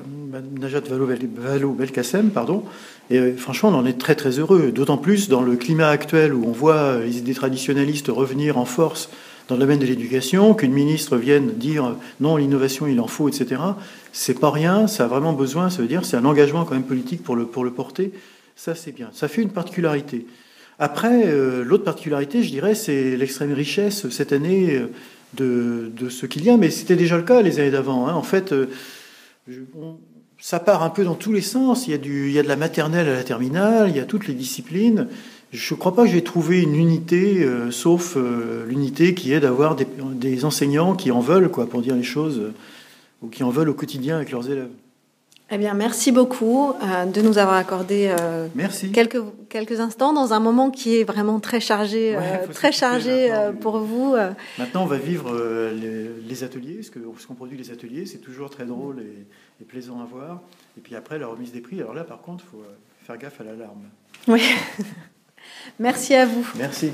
Najat Vallaud-Belkacem, pardon. Et euh, franchement, on en est très très heureux. D'autant plus dans le climat actuel où on voit les idées traditionnalistes revenir en force dans le domaine de l'éducation, qu'une ministre vienne dire non, l'innovation, il en faut, etc. C'est pas rien. Ça a vraiment besoin. Ça veut dire c'est un engagement quand même politique pour le pour le porter. Ça, c'est bien. Ça fait une particularité. Après, euh, l'autre particularité, je dirais, c'est l'extrême richesse cette année. Euh, de, de ce qu'il y a, mais c'était déjà le cas les années d'avant. Hein. En fait, euh, ça part un peu dans tous les sens. Il y, a du, il y a de la maternelle à la terminale, il y a toutes les disciplines. Je ne crois pas que j'ai trouvé une unité, sauf l'unité qui est d'avoir des, des, enseignants qui en veulent, quoi, pour dire les choses, ou qui en veulent au quotidien avec leurs élèves. Eh bien, merci beaucoup euh, de nous avoir accordé euh, merci. quelques, quelques instants dans un moment qui est vraiment très chargé, Ouais, euh, très chargé pour vous. Maintenant, on va vivre les, les ateliers, ce que- ce qu'on produit les ateliers, c'est toujours très drôle et, et plaisant à voir. Et puis après, la remise des prix. Alors là, par contre, il faut faire gaffe à l'alarme. Oui. merci à vous. Merci.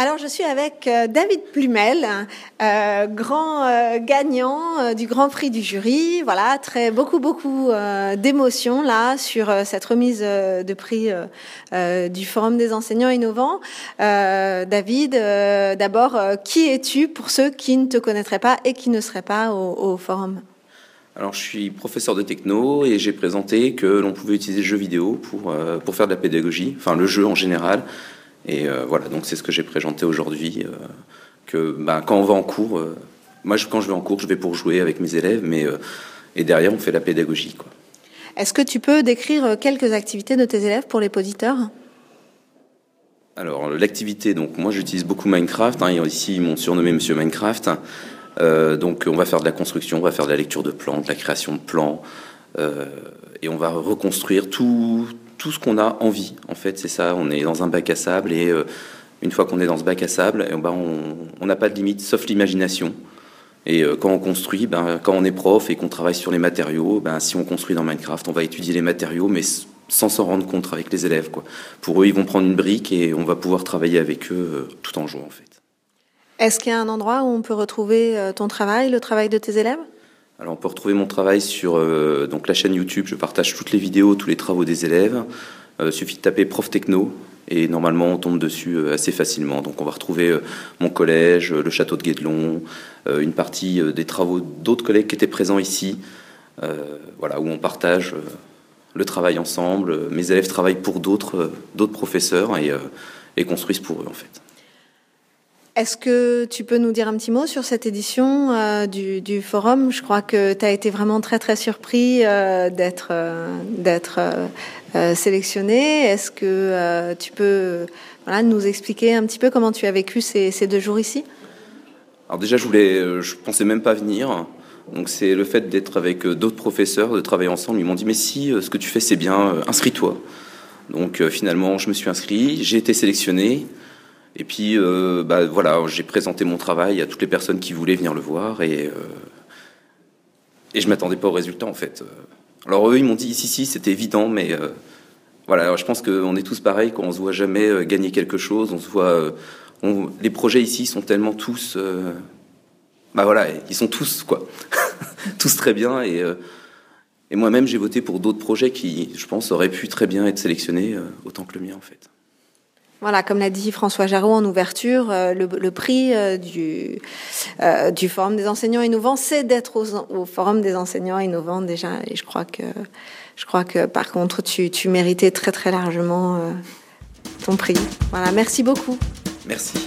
Alors, je suis avec euh, David Plumel, euh, grand euh, gagnant du Grand Prix du jury. Voilà, très beaucoup beaucoup d'émotions là sur cette remise de prix du Forum des enseignants innovants. David, d'abord, qui es-tu pour ceux qui ne te connaîtraient pas et qui ne seraient pas au, forum? Alors, je suis professeur de techno et j'ai présenté que l'on pouvait utiliser le jeu vidéo pour, pour faire de la pédagogie, enfin le jeu en général. Et euh, voilà, donc c'est ce que j'ai présenté aujourd'hui. euh, que ben, quand on va en cours, euh, moi je- quand je vais en cours, je vais pour jouer avec mes élèves, mais et derrière on fait la pédagogie. Quoi. Est-ce que tu peux décrire quelques activités de tes élèves pour les auditeurs? Alors l'activité, donc moi j'utilise beaucoup Minecraft. Hein, et ici ils m'ont surnommé Monsieur Minecraft. Euh, donc on va faire de la construction, on va faire de la lecture de plans, de la création de plans, euh, et on va reconstruire tout tout ce qu'on a envie. En fait, c'est ça. On est dans un bac à sable et euh, une fois qu'on est dans ce bac à sable, eh ben, on n'a pas de limite sauf l'imagination. Et euh, quand on construit, ben, quand on est prof et qu'on travaille sur les matériaux, ben, si on construit dans Minecraft, on va étudier les matériaux, mais sans s'en rendre compte avec les élèves. Pour eux, ils vont prendre une brique et on va pouvoir travailler avec eux euh, tout en jouant, en fait. Est-ce qu'il y a un endroit où on peut retrouver ton travail, le travail de tes élèves? Alors, on peut retrouver mon travail sur euh, donc la chaîne YouTube. Je partage toutes les vidéos, tous les travaux des élèves. Euh, suffit de taper prof techno et normalement on tombe dessus euh, assez facilement. Donc, on va retrouver euh, mon collège, le château de Guédelon, une partie des travaux d'autres collègues qui étaient présents ici. Voilà, où on partage le travail ensemble. Mes élèves travaillent pour d'autres professeurs et, et construisent pour eux en fait. Est-ce que tu peux nous dire un petit mot sur cette édition euh, du, forum? Je crois que tu as été vraiment très très surpris euh, d'être euh, d'être sélectionné. Est-ce que tu peux nous expliquer un petit peu comment tu as vécu ces, ces deux jours ici? Alors déjà, je voulais, je pensais même pas venir. Donc c'est le fait d'être avec d'autres professeurs, de travailler ensemble. Ils m'ont dit mais si ce que tu fais c'est bien, inscris-toi. Donc finalement, je me suis inscrit, j'ai été sélectionné. Et puis euh, bah, voilà, j'ai présenté mon travail à toutes les personnes qui voulaient venir le voir et euh, et je m'attendais pas au résultat en fait. Alors eux, ils m'ont dit si si, c'était évident, mais euh, voilà, je pense qu'on est tous pareils, qu'on se voit jamais euh, gagner quelque chose, on se voit. euh, on- les projets ici sont tellement tous. bah voilà, ils sont tous quoi, tous très bien et. et moi-même, j'ai voté pour d'autres projets qui, je pense, auraient pu très bien être sélectionnés autant que le mien, en fait. Voilà, comme l'a dit François Jarreau en ouverture, euh, le, prix euh, du, euh, du Forum des enseignants innovants, c'est d'être au, Forum des enseignants innovants déjà. Et je crois que, je crois que par contre, tu, tu méritais très très largement ton prix. Voilà, merci beaucoup. Merci.